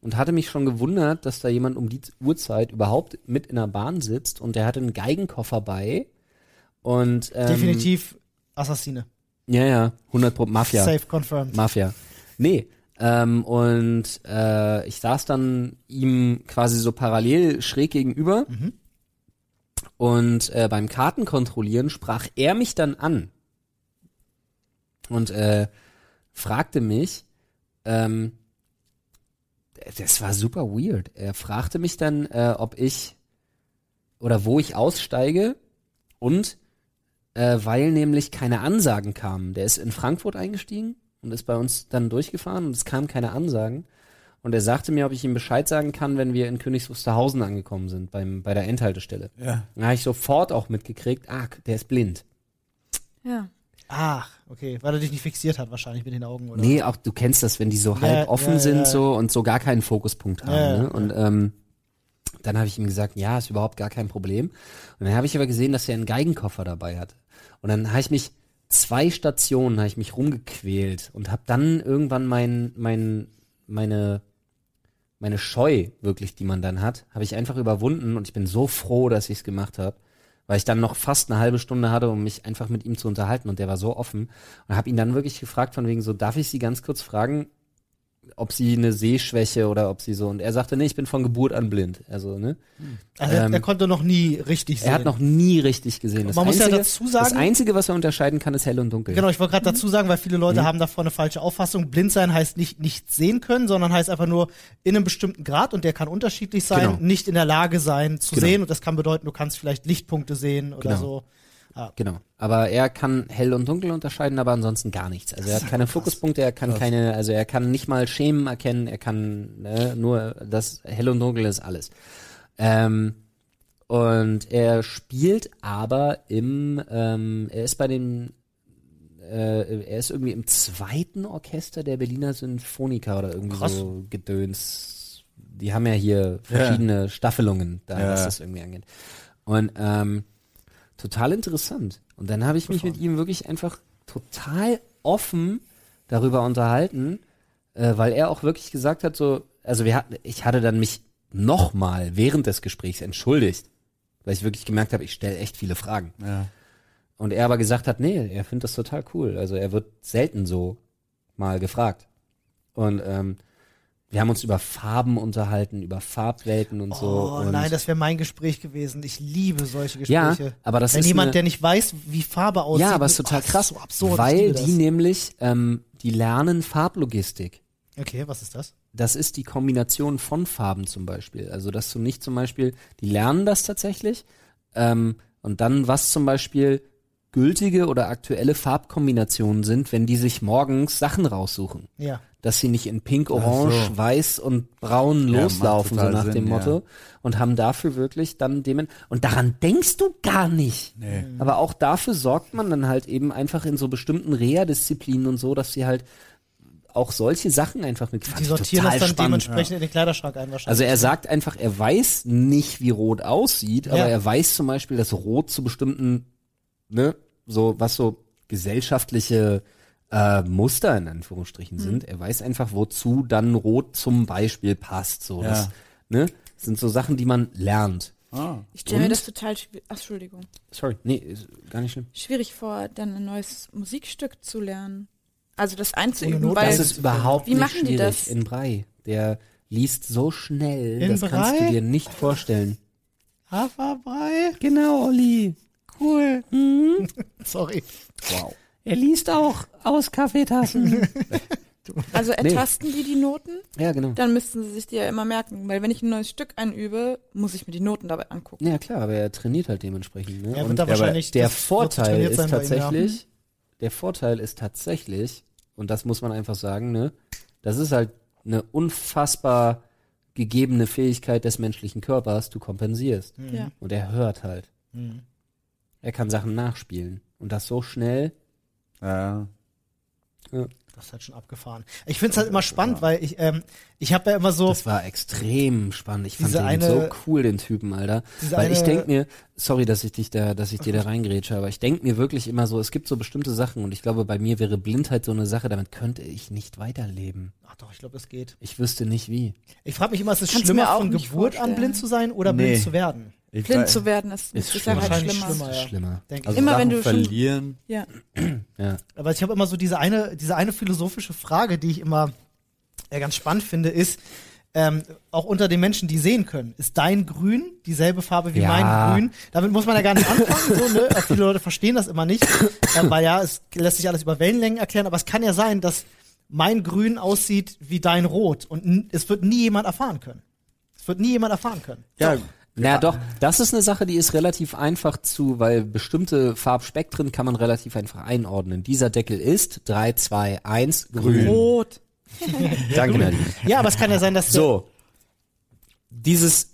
und hatte mich schon gewundert, dass da jemand um die Uhrzeit überhaupt mit in der Bahn sitzt und der hatte einen Geigenkoffer bei. Und ähm, Definitiv Assassine. Ja, ja, 100 Pro Mafia. Safe confirmed. Mafia. Nee. Ähm, und äh, ich saß dann ihm quasi so parallel schräg gegenüber. Und äh, beim Kartenkontrollieren sprach er mich dann an und äh, fragte mich, ähm, das war super weird. Er fragte mich dann, äh, ob ich oder wo ich aussteige und äh, weil nämlich keine Ansagen kamen. Der ist in Frankfurt eingestiegen und ist bei uns dann durchgefahren und es kamen keine Ansagen. Und er sagte mir, ob ich ihm Bescheid sagen kann, wenn wir in Königs Wusterhausen angekommen sind, beim, bei der Endhaltestelle. Ja. Dann habe ich sofort auch mitgekriegt, ah, der ist blind. Ja. Ach, okay, weil er dich nicht fixiert hat wahrscheinlich mit den Augen, oder? Nee, auch du kennst das, wenn die so Ja, halb offen ja, sind ja. so und so gar keinen Fokuspunkt haben. Ne? Und ähm, dann habe ich ihm gesagt, ja, ist überhaupt gar kein Problem. Und dann habe ich aber gesehen, dass er einen Geigenkoffer dabei hat. Und dann habe ich mich zwei Stationen habe ich mich rumgequält und habe dann irgendwann mein mein meine meine Scheu wirklich, die man dann hat, habe ich einfach überwunden und ich bin so froh, dass ich es gemacht habe, weil ich dann noch fast eine halbe Stunde hatte, um mich einfach mit ihm zu unterhalten und der war so offen und habe ihn dann wirklich gefragt von wegen so, darf ich Sie ganz kurz fragen, ob Sie eine Sehschwäche oder ob Sie so und er sagte, nee, ich bin von Geburt an blind, also ne, Also er, ähm, er konnte noch nie richtig sehen. er hat noch nie richtig gesehen. Das Man muss ja einzige, dazu sagen- das einzige, was er unterscheiden kann, ist hell und dunkel. Genau, ich wollte gerade dazu sagen, weil viele Mhm. Leute haben davor eine falsche Auffassung. Blind sein heißt nicht nicht sehen können, sondern heißt einfach nur in einem bestimmten Grad und der kann unterschiedlich sein, Genau. nicht in der Lage sein zu Genau. sehen und das kann bedeuten, du kannst vielleicht Lichtpunkte sehen oder Genau. so. Genau. Aber er kann hell und dunkel unterscheiden, aber ansonsten gar nichts. Also er hat keine Fokuspunkte, er kann keine, also er kann nicht mal Schemen erkennen, er kann ne, nur das hell und dunkel ist alles. Ähm, und er spielt aber im, ähm, er ist bei den, äh, er ist irgendwie im zweiten Orchester der Berliner Sinfoniker oder irgendwie Krass. so Gedöns. Die haben ja hier verschiedene Staffelungen, da Ja. was das irgendwie angeht. Und ähm, total interessant. Und dann habe ich mich mit ihm wirklich einfach total offen darüber unterhalten, äh, weil er auch wirklich gesagt hat, so, also wir hatten, ich hatte dann mich nochmal während des Gesprächs entschuldigt, weil ich wirklich gemerkt habe, ich stelle echt viele Fragen. Ja. Und er aber gesagt hat, nee, er findet das total cool. Also er wird selten so mal gefragt. Und ähm, wir haben uns über Farben unterhalten, über Farbwelten und so. Oh nein, das wäre mein Gespräch gewesen. Ich liebe solche Ja, Gespräche. aber das Wenn ist jemand, eine- der nicht weiß, wie Farbe aussieht. Ja, aber es ist oh, total das krass, so absurd. weil die nämlich, ähm, die lernen Farblogistik. Okay, was ist das? Das ist die Kombination von Farben zum Beispiel. Also, dass du nicht zum Beispiel, die lernen das tatsächlich, ähm, und dann was zum Beispiel gültige oder aktuelle Farbkombinationen sind, wenn die sich morgens Sachen raussuchen. Ja. Dass sie nicht in Pink, Orange, so. Weiß und Braun Ja, loslaufen, so nach dem Sinn, Motto. ja. Und haben dafür wirklich dann dem, und daran denkst du gar nicht. Nee. Aber auch dafür sorgt man dann halt eben einfach in so bestimmten Reha-Disziplinen und so, dass sie halt auch solche Sachen einfach mit Die sortieren das total dann spannend. dementsprechend in den Kleiderschrank ein wahrscheinlich. Also er sagt einfach, er weiß nicht, wie Rot aussieht, aber Ja. er weiß zum Beispiel, dass Rot zu bestimmten, ne, so was so gesellschaftliche äh, Muster in Anführungsstrichen sind. Er weiß einfach, wozu dann Rot zum Beispiel passt. So, Ja. das, ne, das sind so Sachen, die man lernt. Ah. Ich stelle mir das total schwierig, ach, Entschuldigung, Sorry, nee, ist gar nicht schlimm. schwierig vor, dann ein neues Musikstück zu lernen. Also das einzuüben, weil Das ist überhaupt Wie nicht machen die schwierig das? in Brei. Der liest so schnell, In das kannst Brei? du dir nicht vorstellen. Haferbrei? Genau, Olli. Cool. Mhm. (laughs) Sorry. Wow. Er liest auch aus Kaffeetassen. (laughs) also Nee. ertasten die die Noten, ja, genau. dann müssten sie sich die ja immer merken, weil wenn ich ein neues Stück einübe, muss ich mir die Noten dabei angucken. Ja, klar, aber er trainiert halt dementsprechend. Ne? Er Und da wahrscheinlich der Vorteil ist ihm, ja. tatsächlich, der Vorteil ist tatsächlich, und das muss man einfach sagen, ne, das ist halt eine unfassbar gegebene Fähigkeit des menschlichen Körpers, du kompensierst. Mhm. Ja. Und er hört halt. Er kann Sachen nachspielen. Und das so schnell, Ja. Das ist halt schon abgefahren. Ich finde es halt immer spannend, weil ich, ähm, ich habe ja immer so, Das war extrem spannend. Ich fand den eine- so cool, den Typen, Alter. Weil ich denk mir, sorry, dass ich dich da, dass ich dir da reingrätsche, aber ich denk mir wirklich immer so, es gibt so bestimmte Sachen und ich glaube, bei mir wäre Blindheit so eine Sache, damit könnte ich nicht weiterleben. ach doch, ich glaube, das geht. Ich wüsste nicht wie. Ich frage mich immer, ist es Kann's schlimmer von Geburt an vorstellen. blind zu sein oder Nee. blind zu werden? Ich Blind weiß- zu werden ist mit Ist Sicherheit wahrscheinlich schlimmer. schlimmer. Das ist ja. schlimmer. Denke ich. Also Immer Sachen wenn du schon- verlieren. Ja. (clears throat) Ja. Aber ich habe immer so diese eine, diese eine philosophische Frage, die ich immer äh, ganz spannend finde, ist, ähm, auch unter den Menschen, die sehen können, ist dein Grün dieselbe Farbe wie Ja. mein Grün? Damit muss man ja gar nicht anfangen, (laughs) so, ne? Äh, Viele Leute verstehen das immer nicht, äh, weil ja, es lässt sich alles über Wellenlängen erklären, aber es kann ja sein, dass mein Grün aussieht wie dein Rot und es wird nie jemand erfahren können. Es wird nie jemand erfahren können. Ja, Na doch, das ist eine Sache, die ist relativ einfach zu, weil bestimmte Farbspektren kann man relativ einfach einordnen. Dieser Deckel ist 3, 2, 1, grün. Rot. (laughs) Danke, Nadine. Ja, aber es kann ja sein, dass So. Dieses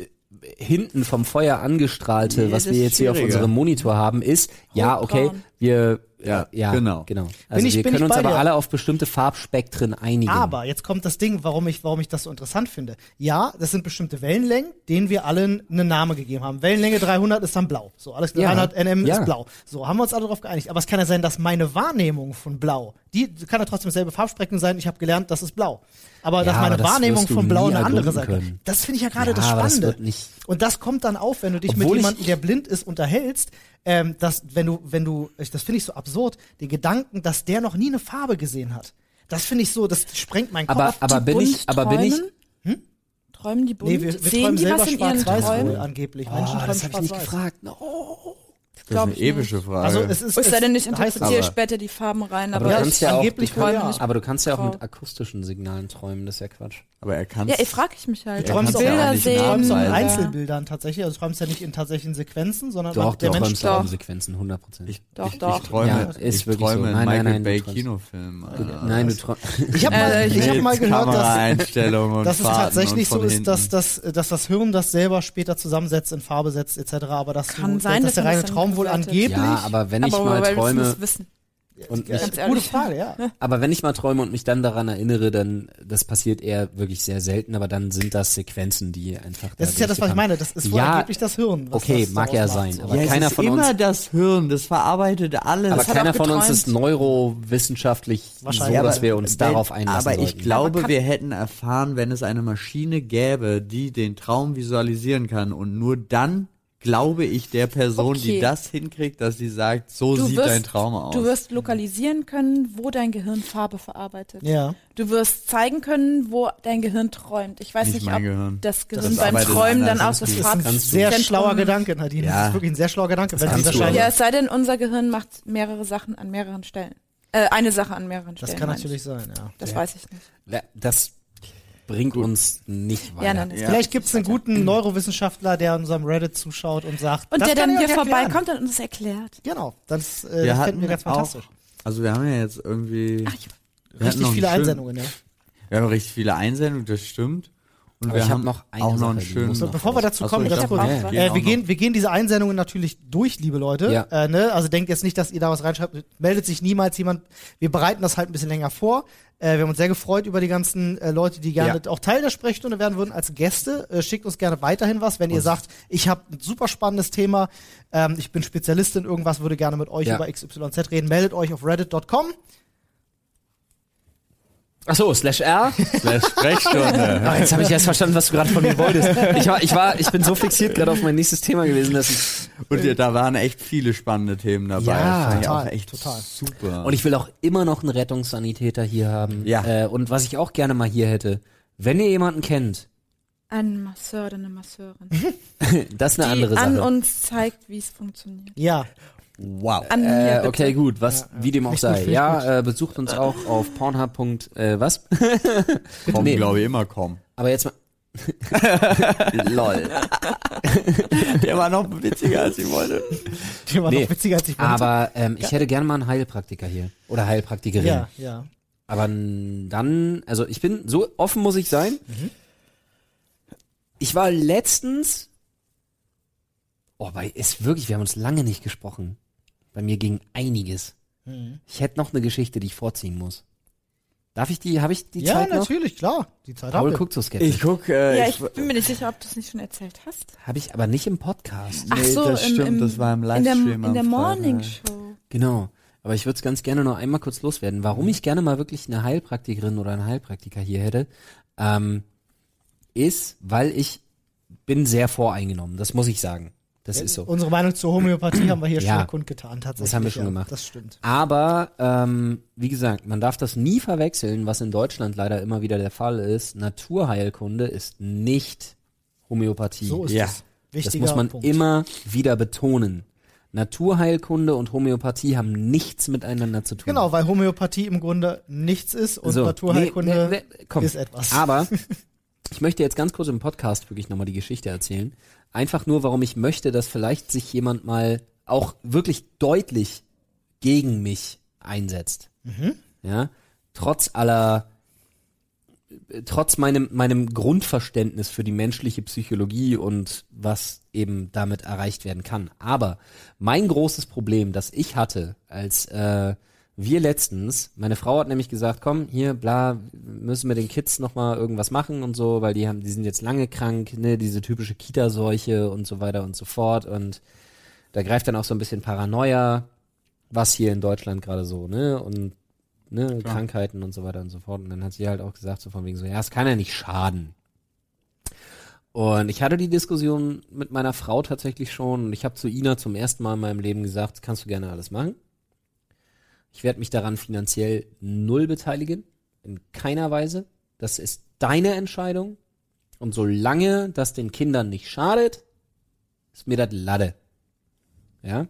hinten vom Feuer angestrahlte, Nee, was wir jetzt hier auf unserem Monitor haben, ist, ja, okay, wir, Ja, ja, genau. genau. Also ich- wir können uns aber dir. alle auf bestimmte Farbspektren einigen. Aber jetzt kommt das Ding, warum ich, warum ich das so interessant finde. Ja, das sind bestimmte Wellenlängen, denen wir allen einen Namen gegeben haben. Wellenlänge 300 ist dann blau. So, alles Ja. 300 NM Ja. ist blau. So, haben wir uns alle darauf geeinigt. Aber es kann ja sein, dass meine Wahrnehmung von blau, die kann ja trotzdem dasselbe Farbspektrum sein. Ich habe gelernt, das ist blau. Aber Ja, dass meine aber das Wahrnehmung von blau eine andere sein kann. Das finde ich ja gerade Ja, das aber das Spannende. nicht- Und das kommt dann auf, wenn du dich Obwohl mit jemandem, der blind ist, unterhältst, ähm, dass wenn du, wenn du, das finde ich so absurd, den Gedanken, dass der noch nie eine Farbe gesehen hat. Das finde ich so, das sprengt meinen Kopf. aber, aber Die bin ich, aber bin ich, träumen? Träumen die bunt? Nee, wir, wir Sehen träumen die selber was in ihren schwarz-weiß wohl Träumen? angeblich. oh, Menschen träumen das habe ich nicht gefragt. No. Das ist eine ich epische nicht. Frage. Also es ist, Es sei denn, ich interpretiere aber- später die Farben rein, Aber aber, du kannst ja auch, angeblich du, ja. nicht. aber du kannst ja auch mit akustischen Signalen träumen, das ist ja Quatsch. aber er kann Ja, ich frage ich mich halt. Du träumst Bilder nicht Du in sehen. träumst auch in Ja. Einzelbildern tatsächlich. Also du träumst ja nicht in tatsächlichen Sequenzen, sondern Doch, der doch, Mensch beim Doch. Traumsequenzen, 100 Prozent. Ich, Doch, ich, doch. ich träume, Ja, ist ich wirklich träume so. Nein, Michael nein, nein, Bay du träumst. Kinofilm. äh, Nein, du träumst. (laughs) Ich habe mal, Äh, ich hab mit mal gehört, dass, es tatsächlich so ist, dass, das Hirn das selber später zusammensetzt, in Farbe setzt etc. Aber dass, Kann du, sein, dass der reine das wohl angeblich. Ja, aber wenn ich aber mal willst du träume und Ja, mich, Ganz gute. Frage, ja. (laughs) aber wenn ich mal träume und mich dann daran erinnere, dann, das passiert eher wirklich sehr selten, aber dann sind das Sequenzen, die einfach. Das ist ja das, was ich meine. Das ist wohl Ja, angeblich das Hirn. Was okay, das mag ja sein, aber ja, keiner es ist von immer uns- das Hirn, das verarbeitet alles. Aber er keiner von uns ist neurowissenschaftlich so, Wahrscheinlich. dass aber wir uns wenn- darauf einlassen Aber ich sollten. glaube, Aber wir hätten erfahren, wenn es eine Maschine gäbe, die den Traum visualisieren kann und nur dann glaube ich der Person, die Okay. das hinkriegt, dass sie sagt, so Du sieht wirst, dein Traum aus. du wirst lokalisieren können, wo dein Gehirn Farbe verarbeitet. Ja. Du wirst zeigen können, wo dein Gehirn träumt. Ich weiß Nicht nicht, ob Gehirn. das Gehirn Das beim Träumen dann auch das Das Das ist ein sehr Farbzentrum- schlauer Gedanke, Nadine. Das Ja. ist wirklich ein sehr schlauer Gedanke. Wenn wahrscheinlich, Ja, es sei denn, unser Gehirn macht mehrere Sachen an mehreren Stellen. Äh, eine Sache an mehreren Stellen. das kann natürlich sein, ja. Das ja. weiß ich nicht. Das bringt uns nicht weiter. Ja, nein, das Ja. Vielleicht gibt es einen guten Neurowissenschaftler, der unserem Reddit zuschaut und sagt, Und das der kann dann hier vorbeikommt und uns erklärt. Genau, das, äh, wir fänden wir ganz auch, fantastisch. also wir haben ja jetzt irgendwie, Ach, Richtig viele Einsendungen, ja. Wir haben richtig viele Einsendungen, das stimmt. Und Aber wir ich hab haben noch eine auch noch einen schönen. So, noch bevor wir dazu so, kommen, dachte, kurz. wir gehen Äh, wir, gehen, wir gehen diese Einsendungen natürlich durch, liebe Leute. Ja. Äh, ne? Also denkt jetzt nicht, dass ihr da was reinschreibt. Meldet sich niemals jemand. Wir bereiten das halt ein bisschen länger vor. Äh, wir haben uns sehr gefreut über die ganzen äh, Leute, die gerne auch Teil der Sprechstunde werden würden als Gäste. Äh, schickt uns gerne weiterhin was, wenn ihr sagt, ich habe ein super spannendes Thema, ähm, ich bin Spezialist in irgendwas, würde gerne mit euch Ja. über XYZ reden. Meldet euch auf reddit.com. Ach so, slash R. Slash Sprechstunde. (laughs) Ah, jetzt habe ich erst verstanden, was du gerade von mir wolltest. Ich war, ich war, ich bin so fixiert gerade auf mein nächstes Thema gewesen, dass ich, Und ja, da waren echt viele spannende Themen dabei. Ja, total, auch echt total. super. und ich will auch immer noch einen Rettungssanitäter hier haben. Ja. Äh, und was ich auch gerne mal hier hätte, wenn ihr jemanden kennt, Ein Masseur oder eine Masseurin, (laughs) das ist eine die andere an Sache. uns zeigt, wie es funktioniert. Ja. Wow. An mir Äh, okay, gut, was, wie dem auch sei. Ja, äh, besucht uns auch auf pornhub. Äh, was? (laughs) Komm, nee. glaube ich, immer komm. Aber jetzt mal. (laughs) Lol. (laughs) Der war noch witziger, als ich wollte. Die war Nee, noch witziger als ich wollte. Aber ähm, ich hätte gerne mal einen Heilpraktiker hier. Oder Heilpraktikerin. Ja, ja. Aber dann, also ich bin, so offen muss ich sein. Ich war letztens, oh, bei, ist wirklich, wir haben uns lange nicht gesprochen. Bei mir ging einiges. Ich hätte noch eine Geschichte, die ich vorziehen muss. Darf ich die, habe ich die Ja, Zeit noch? natürlich, klar. Die Zeit Paul guckt so skeptisch. Ich guck, äh, Ja, ich, ich bin mir nicht sicher, ob du es nicht schon erzählt hast. Habe ich aber nicht im Podcast. Ach Nee, so, das im, stimmt, im, das war im in der, Livestream in der. Morning Show. Genau. Aber ich würde es ganz gerne noch einmal kurz loswerden. Mhm. Warum ich gerne mal wirklich eine Heilpraktikerin oder einen Heilpraktiker hier hätte, ähm, ist, weil ich bin sehr voreingenommen. Das muss ich sagen. Das ist so. Unsere Meinung zur Homöopathie haben wir hier (clears throat) Ja. schon kundgetan, tatsächlich. Das haben wir schon ja, gemacht. Das stimmt. Aber ähm, wie gesagt, man darf das nie verwechseln, was in Deutschland leider immer wieder der Fall ist. Naturheilkunde ist nicht Homöopathie. So ist Ja. es. das Wichtiger muss man Punkt. immer wieder betonen. Naturheilkunde und Homöopathie haben nichts miteinander zu tun. Genau, weil Homöopathie im Grunde nichts ist und So, Naturheilkunde nee, nee, nee, komm. ist etwas. Aber (laughs) ich möchte jetzt ganz kurz im Podcast wirklich nochmal die Geschichte erzählen. Einfach nur, warum ich möchte, dass vielleicht sich jemand mal auch wirklich deutlich gegen mich einsetzt. Ja, trotz aller, trotz meinem, meinem Grundverständnis für die menschliche Psychologie und was eben damit erreicht werden kann. Aber mein großes Problem, das ich hatte, als äh, wir letztens, meine Frau hat nämlich gesagt, komm, hier, bla, müssen wir den Kids nochmal irgendwas machen und so, weil die haben, die sind jetzt lange krank, ne, diese typische Kita-Seuche und so weiter und so fort. Und da greift dann auch so ein bisschen Paranoia, was hier in Deutschland gerade so, ne, und ne, Krankheiten und so weiter und so fort. Und dann hat sie halt auch gesagt, so von wegen so, ja, es kann ja nicht schaden. Und ich hatte die Diskussion mit meiner Frau tatsächlich schon und ich habe zu Ina zum ersten Mal in meinem Leben gesagt, kannst du gerne alles machen. Ich werde mich daran finanziell null beteiligen, in keiner Weise. Das ist deine Entscheidung. Und solange das den Kindern nicht schadet, ist mir das Lade. Ja.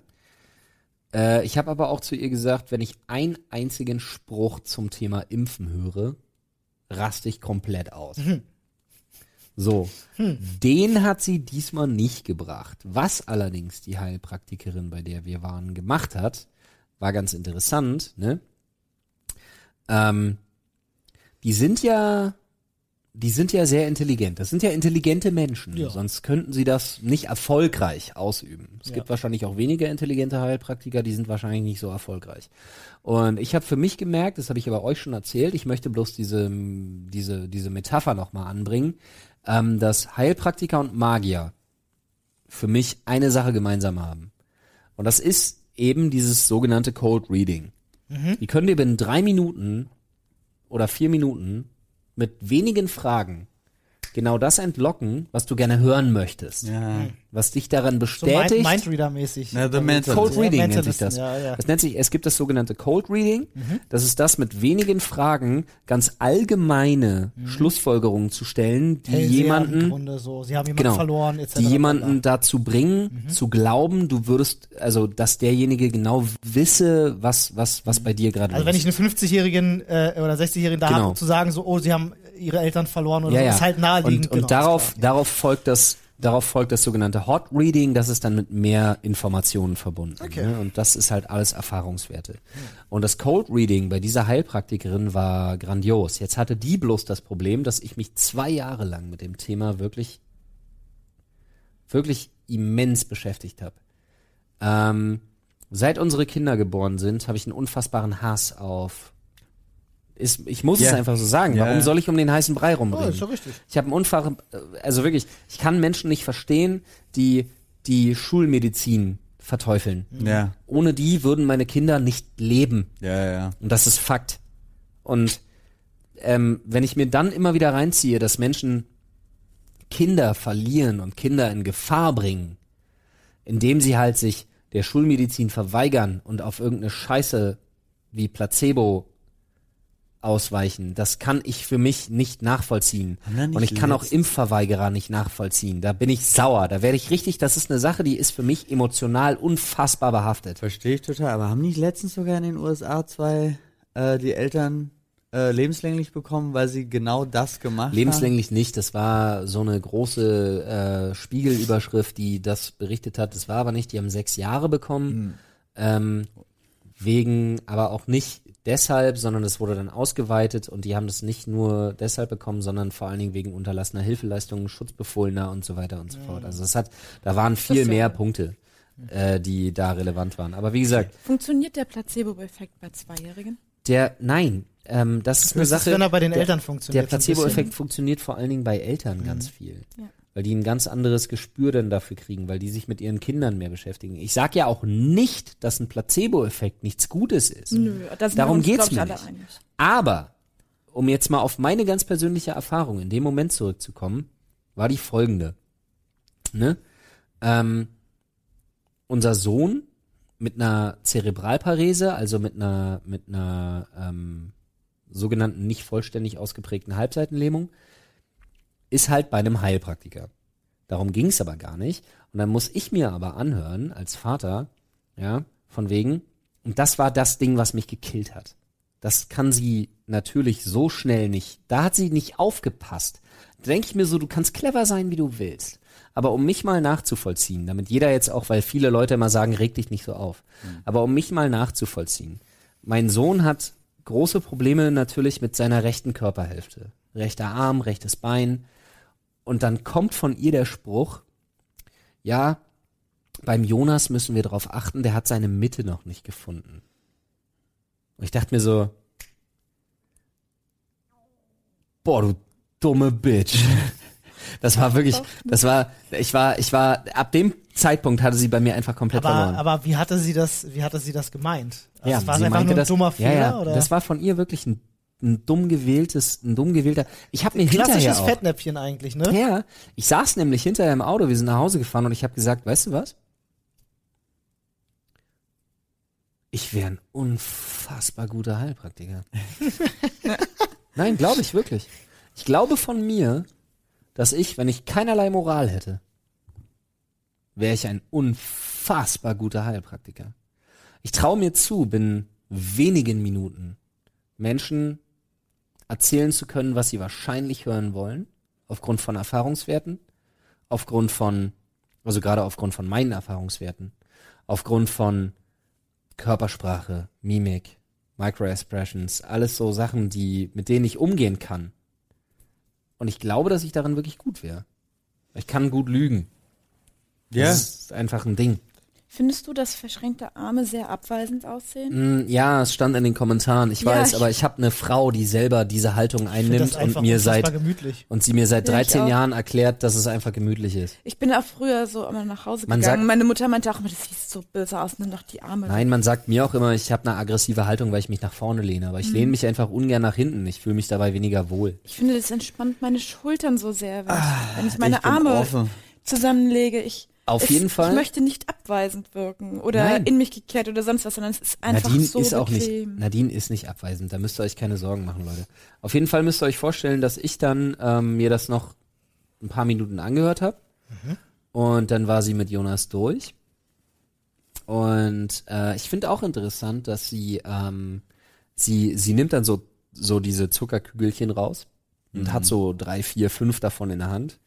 Äh, ich habe aber auch zu ihr gesagt, wenn ich einen einzigen Spruch zum Thema Impfen höre, raste ich komplett aus. So, den hat sie diesmal nicht gebracht. Was allerdings die Heilpraktikerin, bei der wir waren, gemacht hat, war ganz interessant, ne? Ähm, die sind ja, die sind ja sehr intelligent. Das sind ja intelligente Menschen. Ja. Sonst könnten sie das nicht erfolgreich ausüben. Es Ja. gibt wahrscheinlich auch weniger intelligente Heilpraktiker, die sind wahrscheinlich nicht so erfolgreich. Und ich habe für mich gemerkt, das habe ich aber euch schon erzählt, ich möchte bloß diese, diese, diese Metapher nochmal anbringen, ähm, dass Heilpraktiker und Magier für mich eine Sache gemeinsam haben. Und das ist eben dieses sogenannte Cold Reading. Die können dir binnen drei Minuten oder vier Minuten mit wenigen Fragen genau das entlocken, was du gerne hören möchtest. ja. Was dich daran so bestätigt. Mindreader-mäßig. Na, the mental. Cold Ja, Reading nennt sich das. ja, ja. Das nennt sich, es gibt das sogenannte Cold Reading. Das ist das mit wenigen Fragen ganz allgemeine Schlussfolgerungen zu stellen, die Im jemanden Grunde so. Sie haben jemanden genau, verloren, etc. die jemanden dazu bringen, zu glauben, du würdest, also dass derjenige genau wisse, was was was bei dir gerade Also los wenn ich ist. einen 50-Jährigen äh, oder 60-Jährigen da Genau. habe, um zu sagen, so, oh, sie haben ihre Eltern verloren oder ja, so, ja. ist halt naheliegend. Und, und genau, darauf darauf folgt das darauf folgt das sogenannte Hot Reading, das ist dann mit mehr Informationen verbunden. Okay. Ne? Und das ist halt alles Erfahrungswerte. Und das Cold Reading bei dieser Heilpraktikerin war grandios. Jetzt hatte die bloß das Problem, dass ich mich zwei Jahre lang mit dem Thema wirklich, wirklich immens beschäftigt habe. Ähm, seit unsere Kinder geboren sind, habe ich einen unfassbaren Hass auf. Ist, ich muss es Ja. einfach so sagen. Ja, Warum soll ich um den heißen Brei Oh, rumreden? ist ja richtig. Ich habe einen Unfall, also wirklich, ich kann Menschen nicht verstehen, die die Schulmedizin verteufeln. Ja, Ohne die würden meine Kinder nicht leben. ja, ja. Und das ist Fakt. Und ähm, wenn ich mir dann immer wieder reinziehe, dass Menschen Kinder verlieren und Kinder in Gefahr bringen, indem sie halt sich der Schulmedizin verweigern und auf irgendeine Scheiße wie Placebo ausweichen, das kann ich für mich nicht nachvollziehen. Haben nicht Und ich kann auch Impfverweigerer nicht nachvollziehen. Da bin ich sauer. Da werde ich richtig, das ist eine Sache, die ist für mich emotional unfassbar behaftet. Verstehe ich total. Aber haben nicht letztens sogar in den USA zwei äh, die Eltern äh, lebenslänglich bekommen, weil sie genau das gemacht Lebenslänglich nicht. Das war so eine große äh, Spiegelüberschrift, die das berichtet hat. Das war aber nicht. Die haben sechs Jahre bekommen. Ähm, wegen, aber auch nicht deshalb, sondern es wurde dann ausgeweitet und die haben das nicht nur deshalb bekommen, sondern vor allen Dingen wegen unterlassener Hilfeleistungen, Schutzbefohlener und so weiter und so fort. Also es hat, da waren viel ist mehr Punkte, äh, die da relevant waren. Aber wie gesagt, Funktioniert der Placebo-Effekt bei Zweijährigen? der, nein, ähm, das ist eine Sache. wenn er bei den der, Eltern Der funktioniert. ein Placebo-Effekt funktioniert vor allen Dingen bei Eltern ganz viel. Ja. Weil die ein ganz anderes Gespür dann dafür kriegen, weil die sich mit ihren Kindern mehr beschäftigen. Ich sag ja auch nicht, dass ein Placebo-Effekt nichts Gutes ist. Nö, Darum uns, geht's mir nicht. einig. Aber, um jetzt mal auf meine ganz persönliche Erfahrung in dem Moment zurückzukommen, war die folgende. Ne? Ähm, unser Sohn mit einer Zerebralparese, also mit einer, mit einer ähm, sogenannten nicht vollständig ausgeprägten Halbseitenlähmung, ist halt bei einem Heilpraktiker. Darum ging's aber gar nicht. Und dann muss ich mir aber anhören, als Vater, ja, von wegen, und das war das Ding, was mich gekillt hat. Das kann sie natürlich so schnell nicht. Da hat sie nicht aufgepasst. Da denke ich mir so, du kannst clever sein, wie du willst. Aber um mich mal nachzuvollziehen, damit jeder jetzt auch, weil viele Leute immer sagen, reg dich nicht so auf. Aber um mich mal nachzuvollziehen. Mein Sohn hat große Probleme natürlich mit seiner rechten Körperhälfte. Rechter Arm, rechtes Bein. Und dann kommt von ihr der Spruch, ja, beim Jonas müssen wir darauf achten, der hat seine Mitte noch nicht gefunden. Und ich dachte mir so, boah, du dumme Bitch. (laughs) Das war wirklich, das war, ich war, ich war, ab dem Zeitpunkt hatte sie bei mir einfach komplett Aber, verloren. aber wie hatte sie das, wie hatte sie das gemeint? Also ja, war es einfach meinte nur ein das, dummer Fehler? ja, ja, oder? das war von ihr wirklich ein, ein dumm gewähltes, ein dumm gewählter, ich habe mir hinterher Klassisches auch, Fettnäpfchen eigentlich, ne? ja, ich saß nämlich hinterher im Auto, wir sind nach Hause gefahren und ich habe gesagt, weißt du was? Ich wäre ein unfassbar guter Heilpraktiker. (laughs) Nein, glaube ich wirklich. Ich glaube von mir, dass ich, wenn ich keinerlei Moral hätte, wäre ich ein unfassbar guter Heilpraktiker. Ich traue mir zu, binnen wenigen Minuten Menschen erzählen zu können, was sie wahrscheinlich hören wollen, aufgrund von Erfahrungswerten, aufgrund von, also gerade aufgrund von meinen Erfahrungswerten, aufgrund von Körpersprache, Mimik, Microexpressions, alles so Sachen, die, mit denen ich umgehen kann. Und ich glaube, dass ich darin wirklich gut wäre. Ich kann gut lügen. Ja. Das ist einfach ein Ding. Findest du, dass verschränkte Arme sehr abweisend aussehen? Mm, Ja, es stand in den Kommentaren. Ich Ja, weiß, ich- aber ich habe eine Frau, die selber diese Haltung einnimmt und mir seit gemütlich. und sie mir seit Ja, ich 13 auch. Jahren erklärt, dass es einfach gemütlich ist. Ich bin auch früher so immer nach Hause Man gegangen. sagt- Meine Mutter meinte auch immer, das sieht so böse aus, nimm doch die Arme. Nein, man sagt mir auch immer, ich habe eine aggressive Haltung, weil ich mich nach vorne lehne, aber ich Mhm. lehne mich einfach ungern nach hinten. Ich fühle mich dabei weniger wohl. Ich finde, das entspannt meine Schultern so sehr, wenn, ich, wenn ich meine Arme offen. zusammenlege. Ich, Auf es, jeden Fall. Ich möchte nicht abweisend wirken oder Nein. in mich gekehrt oder sonst was, sondern es ist einfach Nadine so ist auch bequem. nicht, Nadine ist nicht abweisend. Da müsst ihr euch keine Sorgen machen, Leute. Auf jeden Fall müsst ihr euch vorstellen, dass ich dann ähm, mir das noch ein paar Minuten angehört habe und dann war sie mit Jonas durch. Und äh, ich finde auch interessant, dass sie ähm, sie sie nimmt dann so so diese Zuckerkügelchen raus und hat so drei, vier, fünf davon in der Hand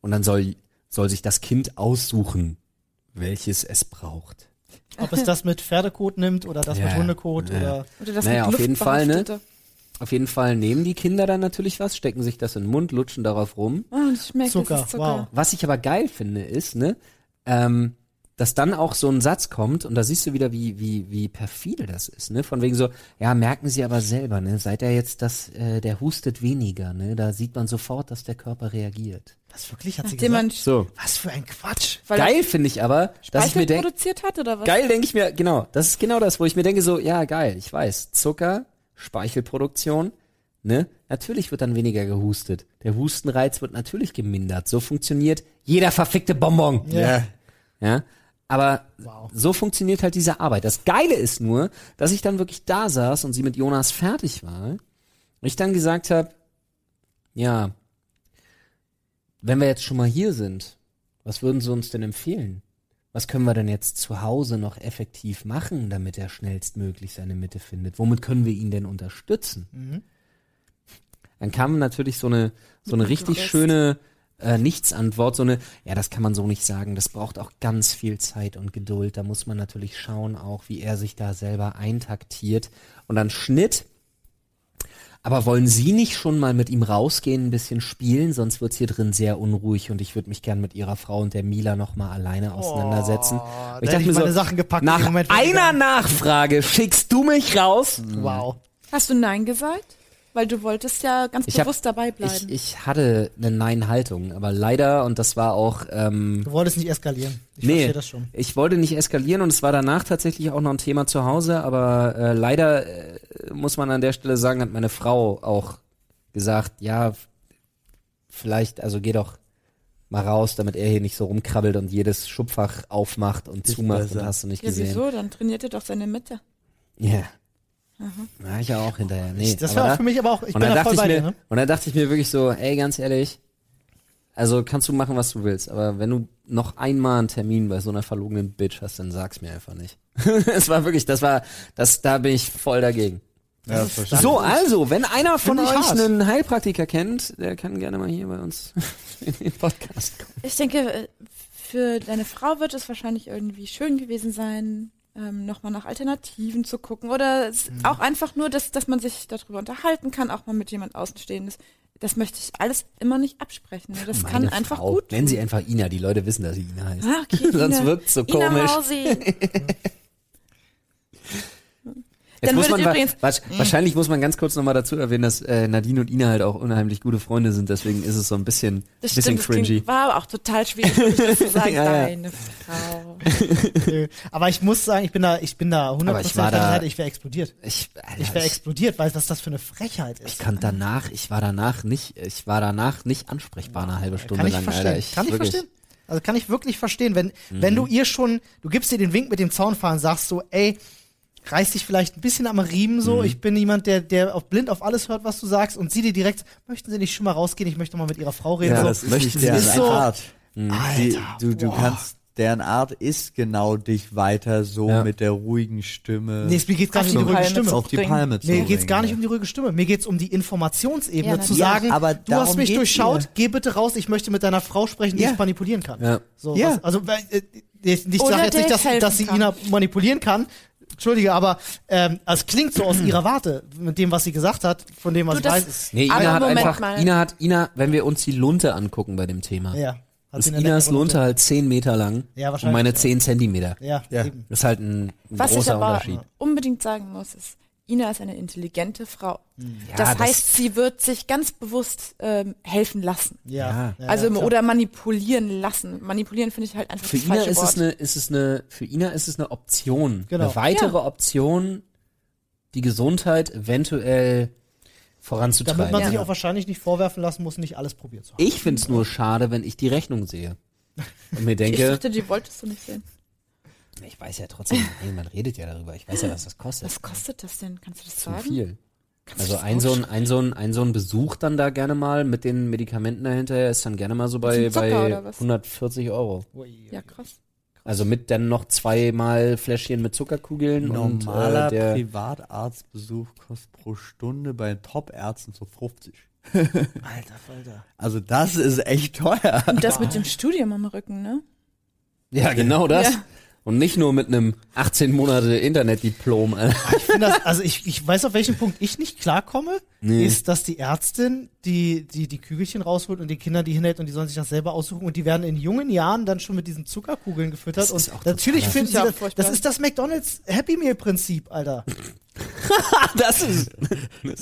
und dann soll soll sich das Kind aussuchen, welches es braucht. Ob es das mit Pferdekot nimmt oder das Ja, mit Hundekot ja. oder Oder das Naja, mit auf jeden Fall, ne? Auf jeden Fall nehmen die Kinder dann natürlich was, stecken sich das in den Mund, lutschen darauf rum. Oh, das schmeckt, Zucker, das ist Zucker. wow. Was ich aber geil finde, ist, ne, ähm, dass dann auch so ein Satz kommt und da siehst du wieder, wie, wie, wie perfide das ist, ne? Von wegen so, ja, merken Sie aber selber, ne? Seit er jetzt das, äh, der hustet weniger, ne? Da sieht man sofort, dass der Körper reagiert. das wirklich hat sie Nachdem gesagt. man So. Was für ein Quatsch. weil geil finde ich aber, dass ich Speichel mir denke, produziert hat oder was? geil denke ich mir, genau, das ist genau das, wo ich mir denke so, ja, geil, ich weiß, Zucker, Speichelproduktion, ne? Natürlich wird dann weniger gehustet. Der Hustenreiz wird natürlich gemindert. So funktioniert jeder verfickte Bonbon. Ja. Ja. Aber Wow. so funktioniert halt diese Arbeit. Das Geile ist nur, dass ich dann wirklich da saß und sie mit Jonas fertig war. Und ich dann gesagt habe, ja, wenn wir jetzt schon mal hier sind, was würden Sie uns denn empfehlen? Was können wir denn jetzt zu Hause noch effektiv machen, damit er schnellstmöglich seine Mitte findet? Womit können wir ihn denn unterstützen? Mhm. Dann kam natürlich so eine, so eine richtig schöne äh, Nichtsantwort, so eine, ja, das kann man so nicht sagen, das braucht auch ganz viel Zeit und Geduld. Da muss man natürlich schauen auch, wie er sich da selber eintaktiert. Und dann Schnitt. Aber wollen Sie nicht schon mal mit ihm rausgehen, ein bisschen spielen? Sonst wird's hier drin sehr unruhig und ich würde mich gern mit Ihrer Frau und der Mila noch mal alleine auseinandersetzen. Oh, Und da hätte ich meine Sachen gepackt. nach Moment, ich einer Nachfrage schickst du mich raus? Wow. Hast du Nein gesagt? Weil du wolltest ja ganz Ich hab- bewusst dabei bleiben. Ich, ich hatte eine Nein-Haltung, aber leider, und das war auch, ähm, Du wolltest nicht eskalieren. Ich nee, verstehe das schon. ich wollte nicht eskalieren und es war danach tatsächlich auch noch ein Thema zu Hause, aber äh, leider äh, muss man an der Stelle sagen, hat meine Frau auch gesagt, ja, vielleicht, also geh doch mal raus, damit er hier nicht so rumkrabbelt und jedes Schubfach aufmacht und zumacht und hast du nicht ja, gesehen. wieso? Dann trainiert er doch seine Mitte. Ja. Na, ich ja auch hinterher. Nee, das war da- für mich aber auch, ich und bin dann da dachte voll ich bei mir, dir, ne? und dann dachte ich mir wirklich so, ey, ganz ehrlich, also kannst du machen, was du willst, aber wenn du noch einmal einen Termin bei so einer verlogenen Bitch hast, dann sag's mir einfach nicht. (laughs) Es war wirklich, das war, das, da bin ich voll dagegen. Ja, So, also, wenn einer von Find euch einen Heilpraktiker kennt, der kann gerne mal hier bei uns (laughs) in den Podcast kommen. Ich denke, äh, für deine Frau wird es wahrscheinlich irgendwie schön gewesen sein, ähm, nochmal nach Alternativen zu gucken. Oder es, Mhm. auch einfach nur, dass, dass man sich darüber unterhalten kann, auch mal mit jemand Außenstehendes. Das möchte ich alles immer nicht absprechen. ne? Das kann Meine einfach Frau. gut Nennen sie einfach Ina, die Leute wissen, dass sie Ina heißt. Ah, okay, (laughs) Sonst Ina- wirkt's so Ina komisch. (laughs) Jetzt Dann muss man wa- wa- wahrscheinlich muss man ganz kurz nochmal dazu erwähnen, dass äh, Nadine und Ina halt auch unheimlich gute Freunde sind, deswegen ist es so ein bisschen, Das bisschen stimmt, das cringy. war aber auch total schwierig, das zu (laughs) sagen, Ja, ja. deine Frau. Nö. Aber ich muss sagen, ich bin da, ich bin da 100% Aber ich war da- ich wäre explodiert. Ich, Alter, Ich wäre ich, explodiert, weil was das für eine Frechheit ich ist. kann danach, ich war danach nicht, ich war danach nicht ansprechbar eine halbe Stunde Kann ich lang, verstehen. Alter. Ich, kann ich wirklich, Mhm. verstehen. Also kann ich wirklich verstehen, wenn, wenn du ihr schon, du gibst ihr den Wink mit dem Zaunfahren, sagst so, ey, reiß dich vielleicht ein bisschen am Riemen Mhm. so, ich bin jemand, der, der auf blind auf alles hört, was du sagst und sie dir direkt, möchten sie nicht schon mal rausgehen, ich möchte mal mit ihrer Frau reden. Ja, so. das ist möchten nicht sie deren ist so- Art. Mhm. Alter, du, du boah. kannst, deren Art ist genau dich weiter so Ja. mit der ruhigen Stimme Nee, es mir geht's gar Auf nicht um die ruhige Palme Stimme. zu auf die. Palme zu Mir geht's gar nicht ja. um die ruhige Stimme. Mir geht's um die Informationsebene, Ja, zu sagen, aber du hast mich durchschaut, mir. geh bitte raus, ich möchte mit deiner Frau sprechen, die Ja. ich manipulieren kann. Ja. So, Ja. was, also ich nicht, Oder sag jetzt nicht, dass, dass sie. Ina manipulieren kann. Entschuldige, aber ähm, es klingt so aus (clears throat) ihrer Warte, mit dem, was sie gesagt hat, von dem, was Du, ich weiß. Nee, Ina hat Moment einfach, mal. Ina hat, Ina, wenn wir uns die Lunte angucken bei dem Thema, ja. Hat ist Inas Lunte halt 10 Meter lang Ja, und wahrscheinlich, meine ja. 10 Zentimeter. Ja, Ja. eben. Das ist halt ein, ein Was ich großer aber Unterschied. unbedingt sagen muss, ist, Ina ist eine intelligente Frau. Ja, das das- heißt, sie wird sich ganz bewusst ähm, helfen lassen. Ja. ja. also ja, oder manipulieren lassen. Manipulieren finde ich halt einfach Für das Ina ist Wort. es eine, ist es eine, für Ina ist es eine Option. Genau. Eine weitere Option, die Gesundheit eventuell voranzutreiben. Damit man Ja. sich auch wahrscheinlich nicht vorwerfen lassen muss, nicht alles probiert zu haben. Ich find's nur schade, wenn ich die Rechnung sehe. Und mir ich denke, dachte, die wolltest du nicht sehen. Ich weiß ja trotzdem, (laughs) man redet ja darüber, ich weiß ja, was das kostet. Was kostet das denn? Kannst du das Zu sagen? viel. Kannst Also ein so, ein, ein, so ein, ein so ein Besuch dann da gerne mal mit den Medikamenten dahinter ist dann gerne mal so bei, bei oder was? 140 Euro. Ja, krass. Also mit dann noch zweimal Fläschchen mit Zuckerkugeln Normaler und äh, der Privatarztbesuch kostet pro Stunde bei Top-Ärzten so 50. (laughs) Alter, Alter. Also das ist echt teuer. Und das mit dem Studium am Rücken, ne? ja genau das Ja. Und nicht nur mit einem 18 Monate Internetdiplom. Alter. Ich finde das, also ich, ich weiß, auf welchen Punkt ich nicht klarkomme, Nee. ist, dass die Ärztin, die, die die Kügelchen rausholt und die Kinder die hinhält und die sollen sich das selber aussuchen und die werden in jungen Jahren dann schon mit diesen Zuckerkugeln gefüttert Das ist und auch natürlich finden Das sie das, furchtbar. das ist das McDonalds Happy Meal Prinzip, Alter. (laughs) das ist,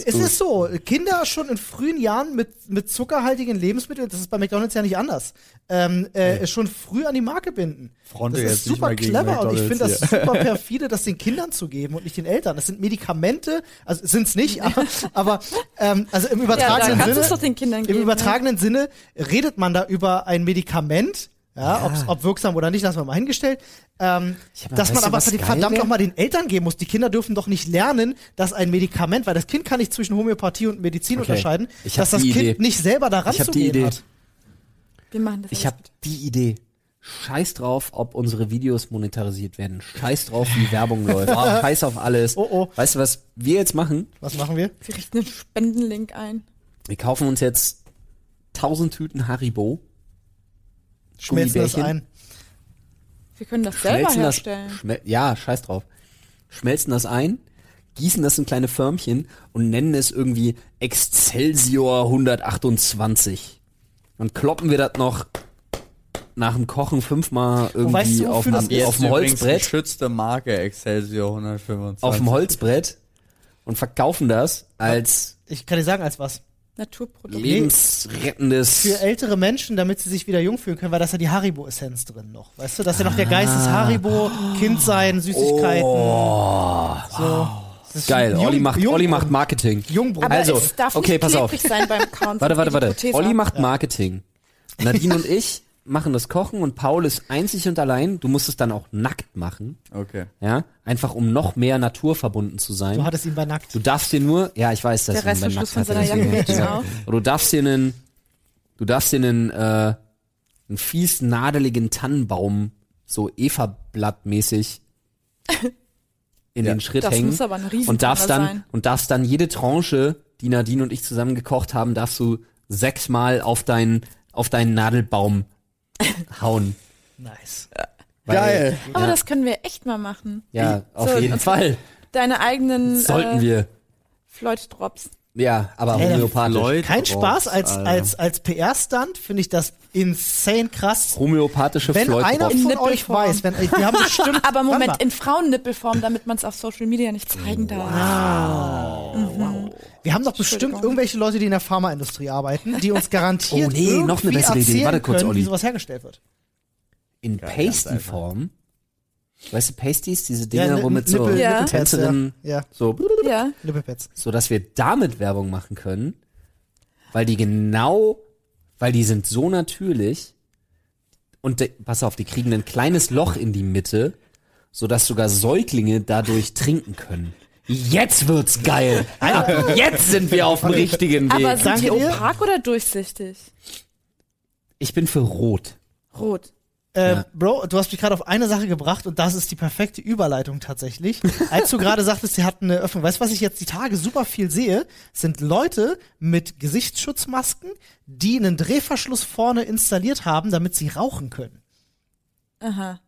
Es ist so, Kinder schon in frühen Jahren mit, mit zuckerhaltigen Lebensmitteln, das ist bei McDonalds ja nicht anders, ähm, äh, schon früh an die Marke binden. Fronte das ist super clever und ich finde das super (laughs) perfide, das den Kindern zu geben und nicht den Eltern. Das sind Medikamente, also sind's nicht, aber, aber ähm, also im Ja, übertragenen kannst du es Sinne, doch den Kindern geben. im übertragenen Sinne redet man da über ein Medikament, ja, ob's, ob wirksam oder nicht, lassen wir mal hingestellt. Ähm, mal- dass man aber was für die geil verdammt wär? noch mal den Eltern geben muss. Die Kinder dürfen doch nicht lernen, dass ein Medikament, weil das Kind kann nicht zwischen Homöopathie und Medizin Okay. unterscheiden, Ich dass das Kind Idee. nicht selber daran Ich hab zu die gehen Idee. hat. Wir machen das Ich habe die Idee. Scheiß drauf, ob unsere Videos monetarisiert werden. Scheiß drauf, wie Werbung läuft. (laughs) Scheiß auf alles. Oh, oh. Weißt du, was wir jetzt machen? Was machen wir? Wir richten einen Spendenlink ein. Wir kaufen uns jetzt 1000 Tüten Haribo. Schmelzen das ein. Wir können das selber Schmelzen das, herstellen. schmel ja, scheiß drauf. Schmelzen das ein, gießen das in kleine Förmchen und nennen es irgendwie Excelsior 128. Dann kloppen wir das noch nach dem Kochen fünfmal irgendwie weißt du, auf, das auf dem Holzbrett. geschützte Marke Excelsior 125. auf dem Holzbrett und verkaufen das als Ich kann dir sagen, als was. Naturprodukt. lebensrettendes. Für ältere Menschen, damit sie sich wieder jung fühlen können, weil da ist ja die Haribo-Essenz drin noch. Weißt du, das ist ja noch der Geist des Haribo, Kindsein, Süßigkeiten. So. Das ist Geil, Jung- Olli macht, Jung- Olli macht Marketing. Jungbrunnen. Aber Also, es darf okay, nicht pass auf. sein. Warte, warte, warte. Olli macht Marketing. Nadine (laughs) und ich machen das Kochen und Paul ist einzig und allein. Du musst es dann auch nackt machen. Okay. Ja, einfach um noch mehr naturverbunden zu sein. Du hattest ihn bei nackt. Du darfst dir nur, ja, ich weiß, dass Der du ihn Reißverschluss Nackt von hatte, seiner deswegen ich. Aber du darfst dir einen, du darfst dir einen, äh, einen fies nadeligen Tannenbaum, so Eva-Blatt-mäßig in Ja. den Schritt Das hängen. muss aber eine und darfst dann, sein. und darfst dann jede Tranche, die Nadine und ich zusammen gekocht haben, darfst du sechsmal auf deinen, auf deinen Nadelbaum hauen. Nice. Weil- Geil. Aber Ja. das können wir echt mal machen. Ja, auf So, jeden und- Fall. Deine eigenen Sollten äh, wir. Floyd-Drops. Ja, aber Ey, homöopathisch. Leute. Kein Spaß, als, als, als PR-Stunt finde ich das insane krass. Homöopathische Wenn Floyd einer von In euch Nippelform. weiß, wenn, wir haben bestimmt, (laughs) Aber Moment, in Frauennippelform, damit man es auf Social Media nicht zeigen darf. wir haben doch bestimmt irgendwelche Leute, die in der Pharmaindustrie arbeiten, die uns garantiert Oh, nee, noch eine bessere Idee. Warte kurz, können, Olli. wie sowas hergestellt wird. in Pasty-Form. Weißt du, Pasties, diese Dinger, Ja, womit so Nippel- Ja. Tänzerinnen Ja, so, Ja. Nippelpads. so dass wir damit Werbung machen können, weil die genau, weil die sind so natürlich und de, pass auf, die kriegen ein kleines Loch in die Mitte, so dass sogar Säuglinge dadurch trinken können. Jetzt wird's geil. Jetzt sind wir auf dem richtigen Aber Weg. sind Danke die dir. opak oder durchsichtig? Ich bin für rot. Rot. Äh, Ja. Bro, du hast mich gerade auf eine Sache gebracht und das ist die perfekte Überleitung tatsächlich. (laughs) Als du gerade sagtest, sie hatten eine Öffnung. Weißt du, was ich jetzt die Tage super viel sehe? Sind Leute mit Gesichtsschutzmasken, die einen Drehverschluss vorne installiert haben, damit sie rauchen können. Aha.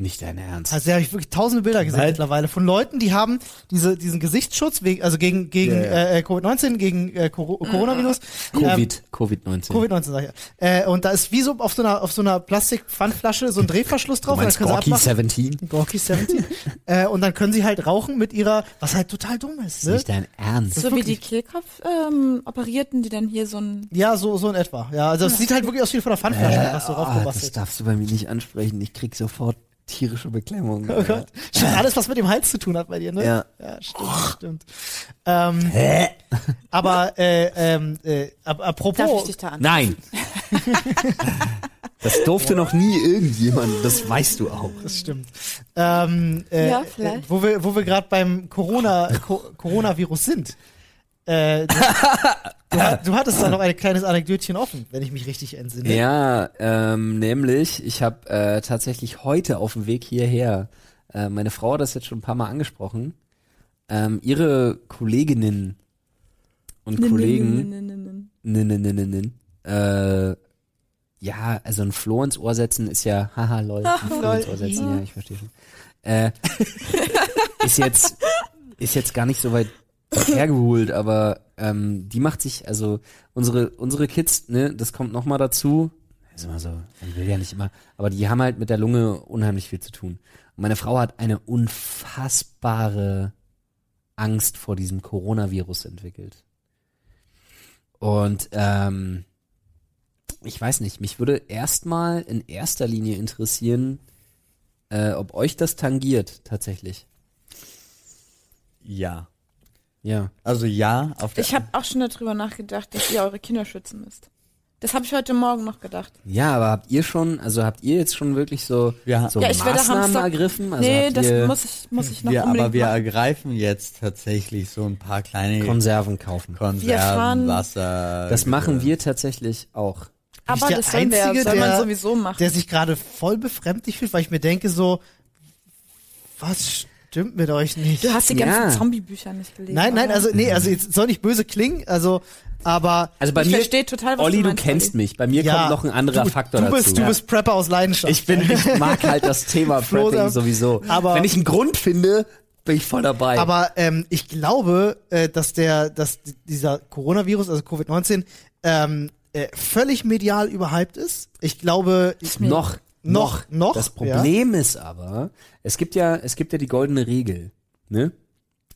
Nicht dein Ernst. Also da habe ich wirklich tausende Bilder gesehen Nein. mittlerweile von Leuten, die haben diese, diesen Gesichtsschutz, wegen, also gegen, gegen Ja, ja. Äh, Covid-19, gegen äh, Coro Coronavirus. Ähm, Covid, Covid-19. Covid-19 sag ich ja. Äh, und da ist wie so auf so einer, auf so einer Plastikpfandflasche so ein Drehverschluss drauf. du meinst und dann können Gorky sie abmachen. 17? Gorky 17. (laughs) äh, und dann können sie halt rauchen mit ihrer, was halt total dumm ist, Ist ne? nicht dein Ernst. So wie die Kehlkopf-Operierten, die dann hier so ein. Ja, so, so in etwa. Ja, also es sieht halt wirklich aus wie von der Pfandflasche, was so Ah, das darfst du bei mir nicht ansprechen. Ich krieg sofort tierische Beklemmung. Oh Gott. Stimmt, alles, was mit dem Hals zu tun hat bei dir, ne? Ja. Ja, stimmt, stimmt. Ähm, aber, äh, ähm, äh, ap apropos, Darf ich dich da an? Nein. das durfte noch nie irgendjemand, das weißt du auch. Das stimmt. Ähm, äh, Ja, äh, vielleicht. wo wir, wo wir gerade beim Corona, Co Coronavirus sind. Äh, du, du, du hattest da noch ein kleines Anekdötchen offen, wenn ich mich richtig entsinne. Ja, ähm, nämlich, ich habe äh, tatsächlich heute auf dem Weg hierher, äh, meine Frau hat das jetzt schon ein paar Mal angesprochen, ähm, ihre Kolleginnen und Kollegen, Nin, nin, nin. äh, ja, also ein Floh ins Ohr setzen ist ja, haha, lol, ein Floh ins Ohr setzen, ja, ich verstehe schon. Äh, (laughs) ist jetzt, ist jetzt gar nicht so weit hergeholt, aber ähm, die macht sich, also unsere, unsere Kids, ne, das kommt noch mal dazu, ist immer so, man will ja nicht immer, aber die haben halt mit der Lunge unheimlich viel zu tun. Und meine Frau hat eine unfassbare Angst vor diesem Coronavirus entwickelt. Und ähm, ich weiß nicht, mich würde erstmal in erster Linie interessieren, äh, ob euch das tangiert tatsächlich. Ja. Ja. Also ja, auf der Ich habe auch schon darüber nachgedacht, dass ihr eure Kinder schützen müsst. Das habe ich heute Morgen noch gedacht. Ja, aber habt ihr schon, also habt ihr jetzt schon wirklich so, Ja. so Ja, ich werde Maßnahmen Hamster- ergriffen? Also nee, das ihr muss ich, muss ich noch wir, aber wir machen. ergreifen jetzt tatsächlich so ein paar kleine Konserven kaufen. Konserven, Wir fahren- Wasser. Das machen äh, wir tatsächlich auch. Aber der das sollen wir, Einzige, soll man der- sowieso machen. Der sich gerade voll befremdlich fühlt, weil ich mir denke so, was stimmt mit euch nicht? du hast die Ja. ganzen Zombie-Bücher nicht gelesen. Nein, nein, also nee, also jetzt soll nicht böse klingen, also aber Also bei Ich mir, verstehe total, was Olli, du du kennst Olli. mich. Bei mir ja, kommt noch ein anderer du, Faktor du bist, dazu. Du bist Prepper aus Leidenschaft. ich bin, ich (laughs) mag halt das Thema Prepping sowieso. aber- Wenn ich einen Grund finde, bin ich voll dabei. Aber ähm, ich glaube, äh, dass der, dass dieser Coronavirus, also Covid-19, ähm, äh, völlig medial überhyped ist. Ich glaube, ich, noch, noch, noch. Das Problem ist aber, es gibt ja, es gibt ja die goldene Regel, ne?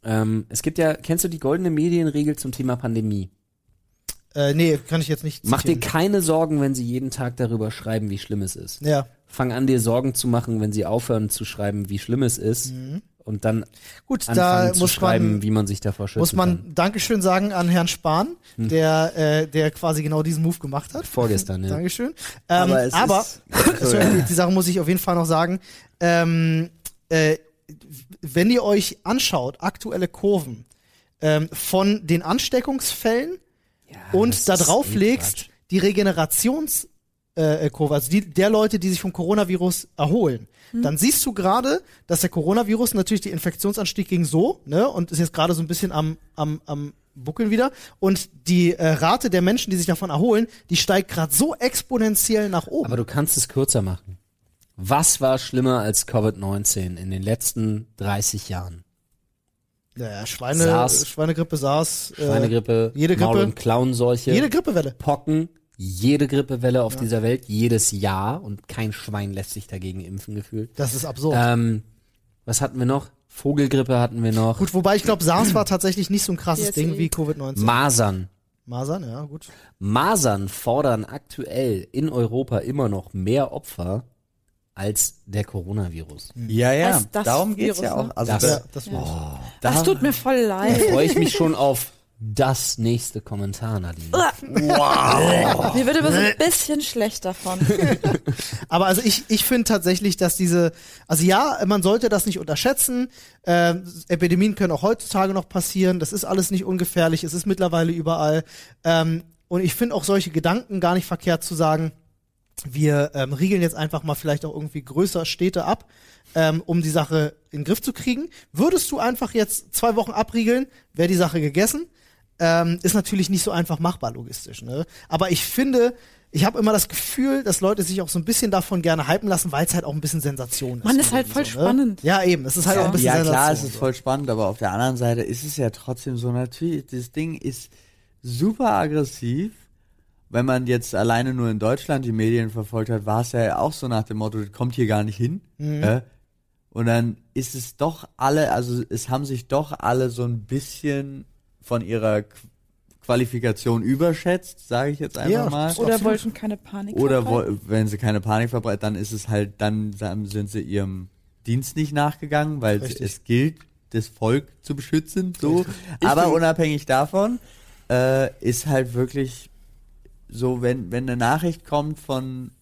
Ähm, es gibt ja, kennst du die goldene Medienregel zum Thema Pandemie? Äh, nee, kann ich jetzt nicht. Mach dir zitieren. keine Sorgen, wenn sie jeden Tag darüber schreiben, wie schlimm es ist. Ja. Fang an, dir Sorgen zu machen, wenn sie aufhören zu schreiben, wie schlimm es ist. Und dann Gut, anfangen da zu muss schreiben, man, wie man sich davor schützen muss man kann. Dankeschön sagen an Herrn Spahn, der, äh, der quasi genau diesen Move gemacht hat. Vorgestern, ja. Dankeschön. Ähm, Aber es aber ist- Entschuldigung, die Sache muss ich auf jeden Fall noch sagen. Ähm, äh, wenn ihr euch anschaut, aktuelle Kurven ähm, von den Ansteckungsfällen und da drauf legst die Regenerations äh, Kurve, also die, der Leute, die sich vom Coronavirus erholen, dann siehst du gerade, dass der Coronavirus natürlich die Infektionsanstieg ging so, ne, und ist jetzt gerade so ein bisschen am, am, am buckeln wieder. Und die äh, Rate der Menschen, die sich davon erholen, die steigt gerade so exponentiell nach oben. Aber du kannst es kürzer machen. Was war schlimmer als Covid-19 in den letzten 30 Jahren? Naja, Schweine, SARS. Schweinegrippe, SARS, äh, Schweinegrippe, jede Maul- Grippe. und Klauenseuche, jede Grippewelle. Pocken, jede Grippewelle auf dieser Welt, jedes Jahr und kein Schwein lässt sich dagegen impfen gefühlt. Das ist absurd. Ähm, was hatten wir noch? Vogelgrippe hatten wir noch. Gut, wobei ich glaube, SARS war tatsächlich nicht so ein krasses. Ding wie Covid-19. Masern. Masern, ja, gut. Masern fordern aktuell in Europa immer noch mehr Opfer als der Coronavirus. Ja, ja, das darum geht's Virus, ja auch. ne? Also Das- da, Ja, das Ja. war's. Das tut mir voll leid. Freue ich mich schon auf das nächste Kommentar, Nadine. Mir wird aber so ein bisschen schlecht davon. (laughs) Aber also ich, ich finde tatsächlich, dass diese, also ja, man sollte das nicht unterschätzen. Ähm, Epidemien können auch heutzutage noch passieren. Das ist alles nicht ungefährlich. Es ist mittlerweile überall. Ähm, und ich finde auch solche Gedanken gar nicht verkehrt zu sagen, wir ähm, riegeln jetzt einfach mal vielleicht auch irgendwie größer Städte ab, ähm, um die Sache in den Griff zu kriegen. Würdest du einfach jetzt zwei Wochen abriegeln, wäre die Sache gegessen. Ähm, ist natürlich nicht so einfach machbar logistisch. Ne? Aber ich finde, ich habe immer das Gefühl, dass Leute sich auch so ein bisschen davon gerne hypen lassen, weil es halt auch ein bisschen Sensation ist. Mann, ist halt voll ne? spannend. Ja, eben. Es ist halt auch ein bisschen ja Sensation. klar, es ist so. voll spannend, aber auf der anderen Seite ist es ja trotzdem so natürlich, das Ding ist super aggressiv. Wenn man jetzt alleine nur in Deutschland die Medien verfolgt hat, war es ja auch so nach dem Motto, das kommt hier gar nicht hin. Mhm. Äh? Und dann ist es doch alle, also es haben sich doch alle so ein bisschen von ihrer Qu Qualifikation überschätzt, sage ich jetzt einfach Ja, mal. Oder Absolut. wollten keine Panik Oder verbreiten. wenn sie keine Panik verbreiten, dann ist es halt, dann, dann sind sie ihrem Dienst nicht nachgegangen, weil Richtig. es gilt, das Volk zu beschützen. So. Aber unabhängig davon äh, ist halt wirklich so, wenn, wenn eine Nachricht kommt von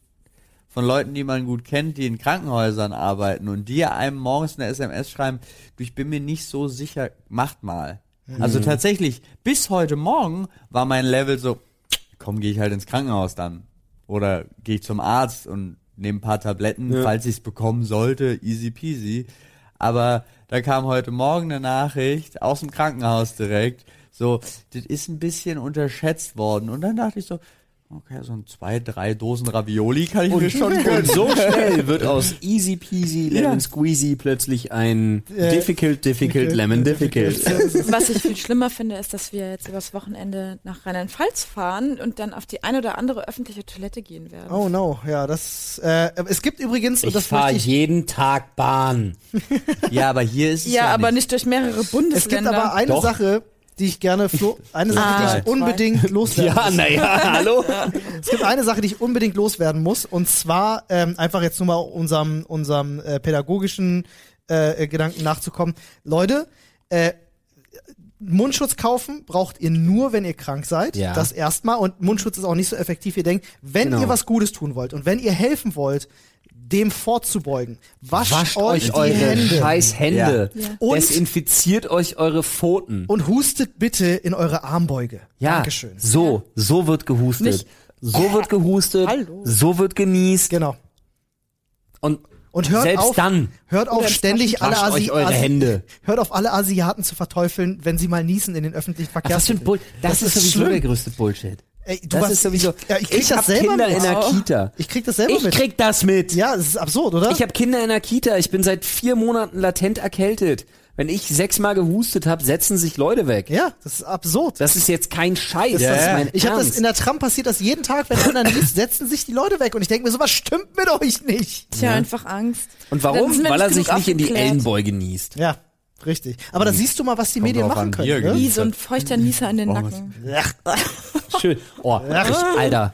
von Leuten, die man gut kennt, die in Krankenhäusern arbeiten und die einem morgens eine SMS schreiben, du, ich bin mir nicht so sicher, macht mal. Also tatsächlich, bis heute Morgen war mein Level so, komm, gehe ich halt ins Krankenhaus dann. Oder gehe ich zum Arzt und nehme ein paar Tabletten, falls ich es bekommen sollte, easy peasy. Aber da kam heute Morgen eine Nachricht aus dem Krankenhaus direkt, so, das ist ein bisschen unterschätzt worden. Und dann dachte ich so, okay, so ein zwei, drei Dosen Ravioli kann ich mir schon Und (laughs) gönnen. so schnell (laughs) wird aus easy peasy lemon squeezy plötzlich ein Äh, difficult, difficult, lemon difficult. (laughs) Was ich viel schlimmer finde, ist, dass wir jetzt übers Wochenende nach Rheinland-Pfalz fahren und dann auf die eine oder andere öffentliche Toilette gehen werden. Oh no, ja, das. Äh, es gibt übrigens, und Ich das fahre jeden Tag Bahn. Ja, aber hier ist es ja, ja, aber nicht. nicht durch mehrere Es Bundesländer. gibt aber eine Doch. Sache, die ich gerne, Flo, eine Sache, Ah, die ich zwei. unbedingt (laughs) loswerden Ja, muss. naja, hallo? Es gibt eine Sache, die ich unbedingt loswerden muss, und zwar ähm, einfach jetzt nur mal unserem, unserem äh, pädagogischen äh, Gedanken nachzukommen. Leute, äh, Mundschutz kaufen braucht ihr nur, wenn ihr krank seid. Ja. Das erstmal. Und Mundschutz ist auch nicht so effektiv, wie ihr denkt. Wenn Genau. ihr was Gutes tun wollt und wenn ihr helfen wollt, dem vorzubeugen, wascht, Wascht euch, euch die eure Hände scheiß Hände. Ja. Ja. Und- Desinfiziert euch eure Pfoten. und hustet bitte in eure Armbeuge. Ja, Dankeschön. so, so wird gehustet. Nicht- so wird gehustet, Hallo. so wird genießt Genau. und, Und hört selbst auf, dann hört auf ständig alle wascht Asi euch eure Asi Hände. Hört auf alle Asiaten zu verteufeln, wenn sie mal niesen in den öffentlichen Verkehrsmitteln. Bull das, ist sowieso schlimm. der größte Bullshit. Ey, du das warst- ist sowieso. Ich, ja, ich krieg das hab selber Kinder mit. in der Kita. Ich krieg das selber Ich mit. krieg das mit. ja, das ist absurd, oder? Ich habe Kinder in der Kita. Ich bin seit vier Monaten latent erkältet. Wenn ich sechsmal gehustet habe, setzen sich Leute weg. ja, das ist absurd. Das ist jetzt kein Scheiß. Das- Das, das- ist mein ich habe das in der Tram passiert das jeden Tag, wenn einer niest, setzen sich die Leute weg und ich denke mir so, was stimmt mit euch nicht? Tja, einfach Angst. Und warum? Weil er sich nicht in die. Ellenbeuge niest. Ja, Richtig. Aber da siehst du mal, was die Kommt Medien machen an, können. wie Ne? Wie genießt so ein hat. feuchter Nieser in den Oh, Nacken. Schön. Oh, (laughs) ich, Alter.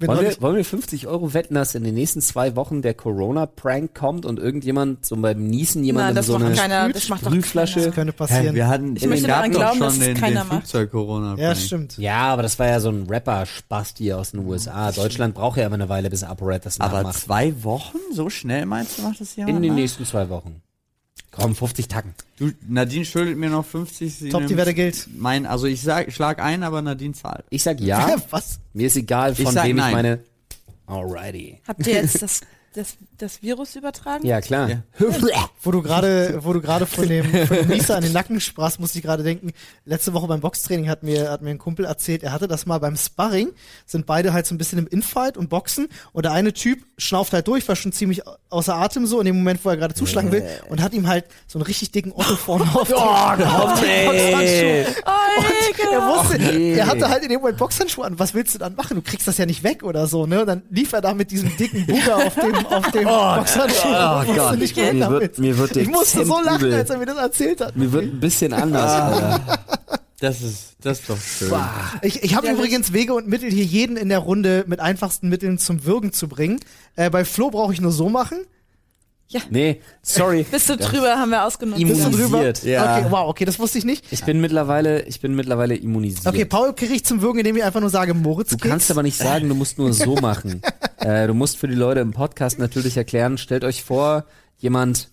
Wollen wir, wollen wir 50 Euro wetten, dass in den nächsten zwei Wochen der Corona-Prank kommt und irgendjemand so beim Niesen jemandem das so macht eine keiner. Das Sprühflasche. keiner. könnte Hä, passieren. wir hatten, Ich möchte daran doch glauben, schon dass es den, keiner den macht. Flugzeug-Corona. ja, stimmt. Ja, aber das war ja so ein Rapper-Spasti aus den USA. Deutschland braucht ja immer eine Weile, bis ApoRed das Aber nachmacht. zwei Wochen? So schnell meinst du, macht das jemand? In den nächsten zwei Wochen. Komm, 50 Tacken. Du, Nadine schuldet mir noch 50. sie Top, die Wette gilt. Mein, also ich sag, schlag ein, aber Nadine zahlt. Ich sag ja. (laughs) Was? Mir ist egal, von Ich wem nein. ich meine. Alrighty. Habt ihr jetzt das, das, das Virus übertragen? Ja, klar. Ja. (laughs) Wo du gerade, wo du gerade von dem, von dem Nieser an den Nacken sprachst, musste ich gerade denken. Letzte Woche beim Boxtraining hat mir, hat mir ein Kumpel erzählt, er hatte das mal beim Sparring, sind beide halt so ein bisschen im Infight und Boxen und der eine Typ schnauft halt durch, war schon ziemlich außer Atem so in dem Moment, wo er gerade zuschlagen will und hat ihm halt so einen richtig dicken Otto vorne auf (laughs) den, auf den Boxhandschuh. Oh, Und er wusste, nee. er hatte halt in dem Moment Boxhandschuhe an. Was willst du dann machen? Du kriegst das ja nicht weg oder so, ne? Und dann lief er da mit diesem dicken Buger auf dem, auf dem Boxhandschuh. oh und wusste Gott. nicht, Mir wird- damit. mir wird ich musste so lachen, übel. als er mir das erzählt hat. Mir wird ein bisschen anders, Alter. Das ist, das ist doch schön. Ich, ich habe Ja, übrigens Wege und Mittel, hier jeden in der Runde mit einfachsten Mitteln zum Würgen zu bringen. Äh, bei Flo brauche ich nur so machen. Nee, sorry. (laughs) Bist du drüber, haben wir drüber? Immunisiert. Ja. Okay, wow, okay, das wusste ich nicht. Ich bin mittlerweile, ich bin mittlerweile immunisiert. Okay, Paul kriege ich zum Würgen, indem ich einfach nur sage, Moritz Du kannst aber nicht sagen, du musst nur so (laughs) machen. äh, du musst für die Leute im Podcast natürlich erklären, stellt euch vor, jemand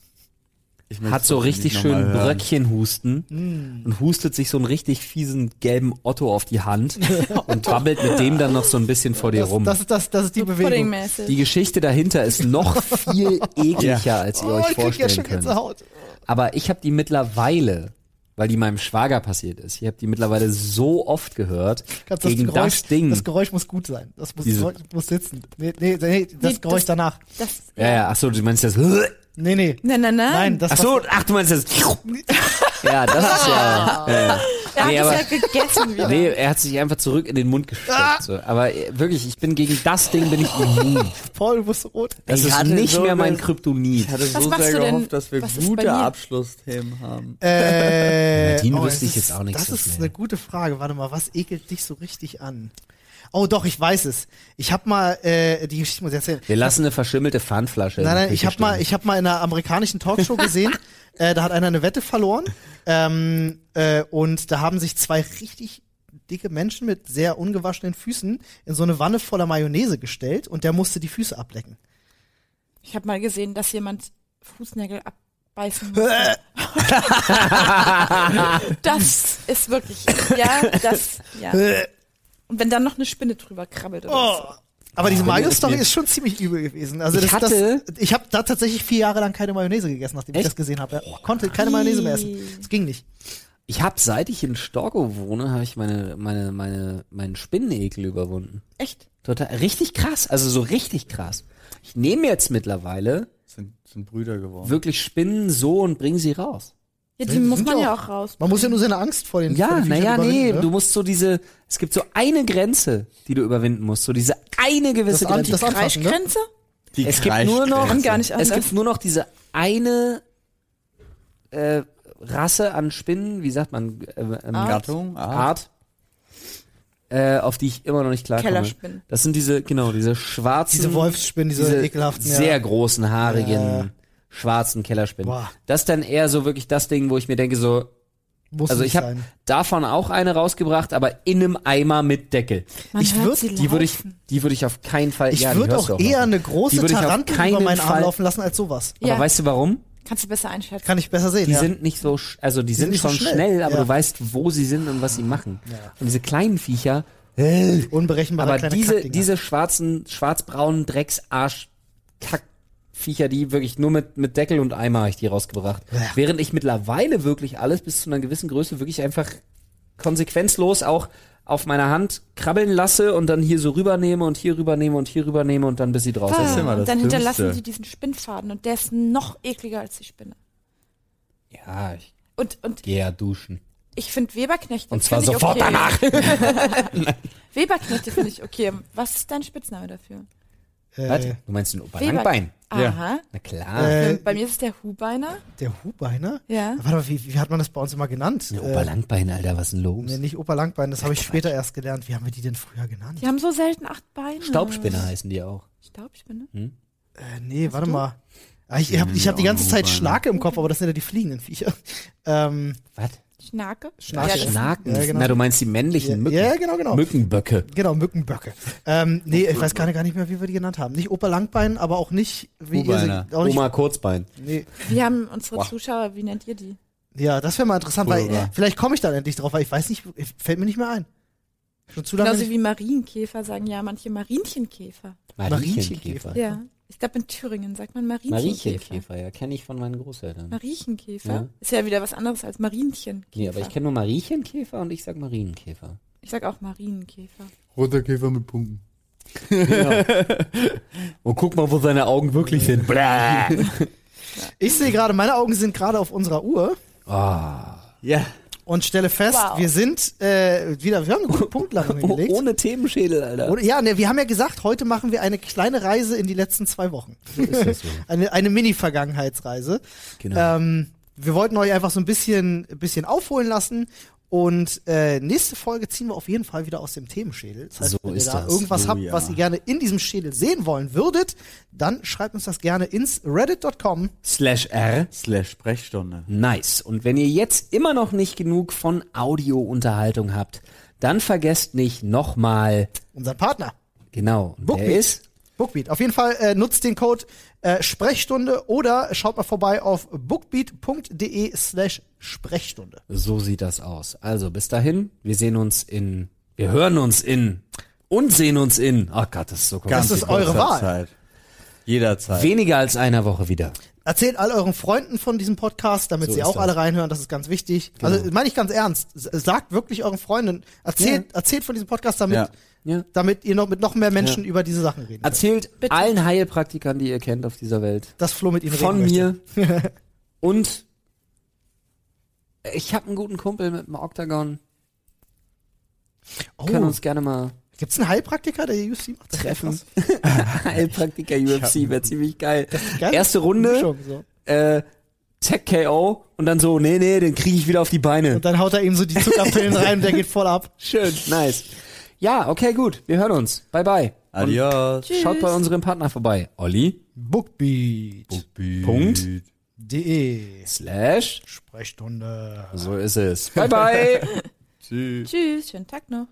hat so das richtig schön. Bröckchenhusten und hustet sich so einen richtig fiesen gelben Otto auf die Hand und wabbelt mit dem dann noch so ein bisschen vor dir das, rum. das, ist das, das ist die Bewegung. Puddingmäßig. die Geschichte dahinter ist noch (laughs) viel ekliger, als ihr Oh, euch ja vorstellen schon könnt. Aber ich habe die mittlerweile, weil die meinem Schwager passiert ist, ich habe die mittlerweile so oft gehört, Kannst das gegen Geräusch, das Ding. Das Geräusch muss gut sein. Das muss, Diese- muss sitzen. Nee, nee, nee das Nee, Geräusch das- danach. Das, ja, ja, ach so, du meinst das. (laughs) Nee, nee. Nein, nein, nein. Nein, das Ach so, ach du meinst das. (laughs) Ja, das ist ja. ja. er nee, hat aber- es ja gegessen wieder. Nee, er hat sich einfach zurück in den Mund gesteckt. So. Aber äh, wirklich, ich bin gegen das Ding bin ich immun. (laughs) Paul, du bist rot. Das Ich ist nicht so mehr mein Kryptonit. Ich hatte Was so machst sehr du denn? gehofft, dass wir gute? Abschlussthemen haben. Äh, Nadine oh, wüsste ich jetzt auch nicht Das ist schnell. eine gute Frage. Warte mal, was ekelt dich so richtig an? Oh doch, ich weiß es. Ich habe mal äh, die Geschichte muss ich erzählen. Wir lassen eine verschimmelte Pfandflasche. in Nein, nein, ich habe mal, ich habe mal in einer amerikanischen Talkshow gesehen, (laughs) äh, da hat einer eine Wette verloren ähm, äh, und da haben sich zwei richtig dicke Menschen mit sehr ungewaschenen Füßen in so eine Wanne voller Mayonnaise gestellt und der musste die Füße ablecken. Ich habe mal gesehen, dass jemand Fußnägel abbeißen (laughs) musste. das ist wirklich, ja, das, ja. (laughs) Und wenn dann noch eine Spinne drüber krabbelt oder Oh. so. Aber diese Mayo-Story ist schon ziemlich übel gewesen. Also Ich das, hatte- das, ich habe da tatsächlich vier Jahre lang keine Mayonnaise gegessen, nachdem ich Echt? das gesehen habe. Ja. Konnte keine Mayonnaise mehr essen. Das ging nicht. Ich habe, seit ich in Storkow wohne, habe ich meine, meine, meine, meinen Spinnenekel überwunden. Echt? Total, richtig krass. Also so richtig krass. Ich nehme jetzt mittlerweile Sind, sind Brüder geworden. wirklich Spinnen so und bringe sie raus. Ja, die muss man ja auch- auch raus. Man muss ja nur seine Angst vor den Ja, naja, nee, ne? du musst so diese, es gibt so eine Grenze, die du überwinden musst, so diese eine gewisse Das Grenze. das Anfassen, ne? Kreischgrenze? Die es gibt nur noch, gar nicht es anders. gibt nur noch diese eine äh, Rasse an Spinnen, wie sagt man, äh, ähm, Art. Gattung, Art. Art, äh, auf die ich immer noch nicht klarkomme. Kellerspinnen. Das sind diese, genau, diese schwarzen, Diese Wolfsspinnen, diese, ekelhaften. sehr ja. großen, haarigen, Ja. Schwarzen Kellerspinnen. Boah. Das ist dann eher so wirklich das Ding, wo ich mir denke so, Muss also nicht ich habe davon auch eine rausgebracht, aber in einem Eimer mit Deckel. Man Ich hört würd- sie Die würde ich, laufen. die würde ich auf keinen Fall. Ich ja, die würde du auch eher noch. eine Die große würde ich auf Tarantel über meinen Arm Fall- laufen lassen als sowas. Aber Ja. weißt du warum? Kannst du besser einschätzen. Kann ich besser sehen. Die ja. sind nicht so, also die, sind sind, so schon schnell. schnell, aber Ja. du weißt, wo sie sind und was sie machen. Und diese kleinen Viecher, unberechenbare aber kleine diese, Kackdinger. diese schwarzen, schwarzbraunen Drecksarsch, Kackviecher, die wirklich nur mit, mit Deckel und Eimer habe ich die rausgebracht. Ja. Während ich mittlerweile wirklich alles bis zu einer gewissen Größe wirklich einfach konsequenzlos auch auf meiner Hand krabbeln lasse und dann hier so rübernehme und hier rübernehme und hier rübernehme und dann bis sie draußen ist sind. immer das und dann hinterlassen Dümmste. die diesen Spinnfaden und der ist noch ekliger als die Spinne. Ja, ich Und, und gehe ja duschen. ich finde Weberknechte. Und zwar sofort okay. danach. (laughs) (laughs) Weberknechte finde ich okay. Was ist dein Spitzname dafür? Was? Äh, Du meinst den Opa Weber- Langbein? Aha. Na klar. Äh, Bei mir ist es der Hubeiner. der Hubeiner? Ja. Warte mal, wie, wie hat man das bei uns immer genannt? Der Opa Langbein, Alter, was ist denn los? Nee, nicht Opa Langbein, das habe ich später erst gelernt. Wie haben wir die denn früher genannt? Die haben so selten acht Beine. Staubspinner heißen die auch. Staubspinne? Äh, nee, warte mal. Ah, Ich, ich habe ich hab die ganze Zeit. Schlake im Kopf, aber das sind ja die fliegenden Viecher. Ähm, Was? Schnake? Schnake. Ja, Schnaken. Ja, genau. Na, du meinst die männlichen ja, Mücken. ja, genau, genau. Mückenböcke. Genau, Mückenböcke. Ähm, nee, ich weiß gar nicht, gar nicht mehr, wie wir die genannt haben. Nicht Opa Langbein, aber auch nicht, wie ihr sie, auch nicht, Oma Kurzbein. nee. Wie haben unsere Zuschauer, wie nennt ihr die? Ja, das wäre mal interessant, weil Oder? vielleicht komme ich dann endlich drauf, weil ich weiß nicht, fällt mir nicht mehr ein. Schon zu lange Genauso nicht. wie Marienkäfer sagen ja manche Marienchenkäfer. Marienchenkäfer. Ja. Ich glaube in Thüringen sagt man Marienchenkäfer. Marienchenkäfer, ja, kenne ich von meinen Großeltern. Marienchenkäfer? Ja. Ist ja wieder was anderes als Marienchenkäfer. Nee, aber ich kenne nur Mariechenkäfer und ich sag Marienkäfer. Ich sag auch Marienkäfer. Roter Käfer mit Punkten. (laughs) Und guck mal, wo seine Augen wirklich sind. Ich sehe gerade, meine Augen sind gerade auf unserer Uhr Ja. Und stelle fest, Wow. wir sind äh, wieder, wir haben eine gute Punktlandung (laughs) hingelegt. Ohne Themenschädel, Alter. Oder, ja, ne, wir haben ja gesagt, heute machen wir eine kleine Reise in die letzten zwei Wochen. ist das so. (laughs) Eine, eine Mini-Vergangenheitsreise. Genau. Ähm, wir wollten euch einfach so ein bisschen, ein bisschen aufholen lassen. Und äh, nächste Folge ziehen wir auf jeden Fall wieder aus dem Themenschädel. Das heißt, So wenn ihr da das. irgendwas Oh habt, ja. was ihr gerne in diesem Schädel sehen wollen würdet, dann schreibt uns das gerne ins reddit.com. Slash R. Slash Sprechstunde. Nice. Und wenn ihr jetzt immer noch nicht genug von Audiounterhaltung habt, dann vergesst nicht nochmal, Unseren Partner. genau, Bookbeat. der ist Bookbeat. Auf jeden Fall äh, nutzt den Code äh, Sprechstunde oder schaut mal vorbei auf bookbeat.de slash Sprechstunde. So sieht das aus. Also bis dahin, wir sehen uns in, wir hören uns in und sehen uns in, oh Gott, das ist so komisch. Das ist eure Wahl. Zeit. Jederzeit. Weniger als einer Woche wieder. Erzählt all euren Freunden von diesem Podcast, damit So sie auch das. alle reinhören. Das ist ganz wichtig. Genau. Also meine ich ganz ernst. Sagt wirklich euren Freunden. Erzählt, erzählt von diesem Podcast, damit, Ja. Ja. damit ihr noch mit noch mehr Menschen über diese Sachen reden. könnt. Erzählt Bitte. allen Heilpraktikern, die ihr kennt auf dieser Welt, Das Flo mit ihnen von reden möchte. mir und ich habe einen guten Kumpel mit dem Octagon. Können Oh, uns gerne mal gibt's einen Heilpraktiker, der UFC macht? Treffen. (laughs) Heilpraktiker UFC wäre ziemlich geil. Geil. Erste Runde, Mischung, so. äh, Tech KO und dann so, nee, nee, den kriege ich wieder auf die Beine. Und dann haut er ihm so die Zuckerpillen (laughs) rein und der geht voll ab. Schön, nice. Ja, okay, gut. Wir hören uns. Bye bye. Adios. Tschüss. Schaut bei unserem Partner vorbei. Olli. Bookbeat.de Punkt. Slash. Sprechstunde. So ist es. Bye bye. (laughs) Tschüss. Tschüss, schönen Tag noch.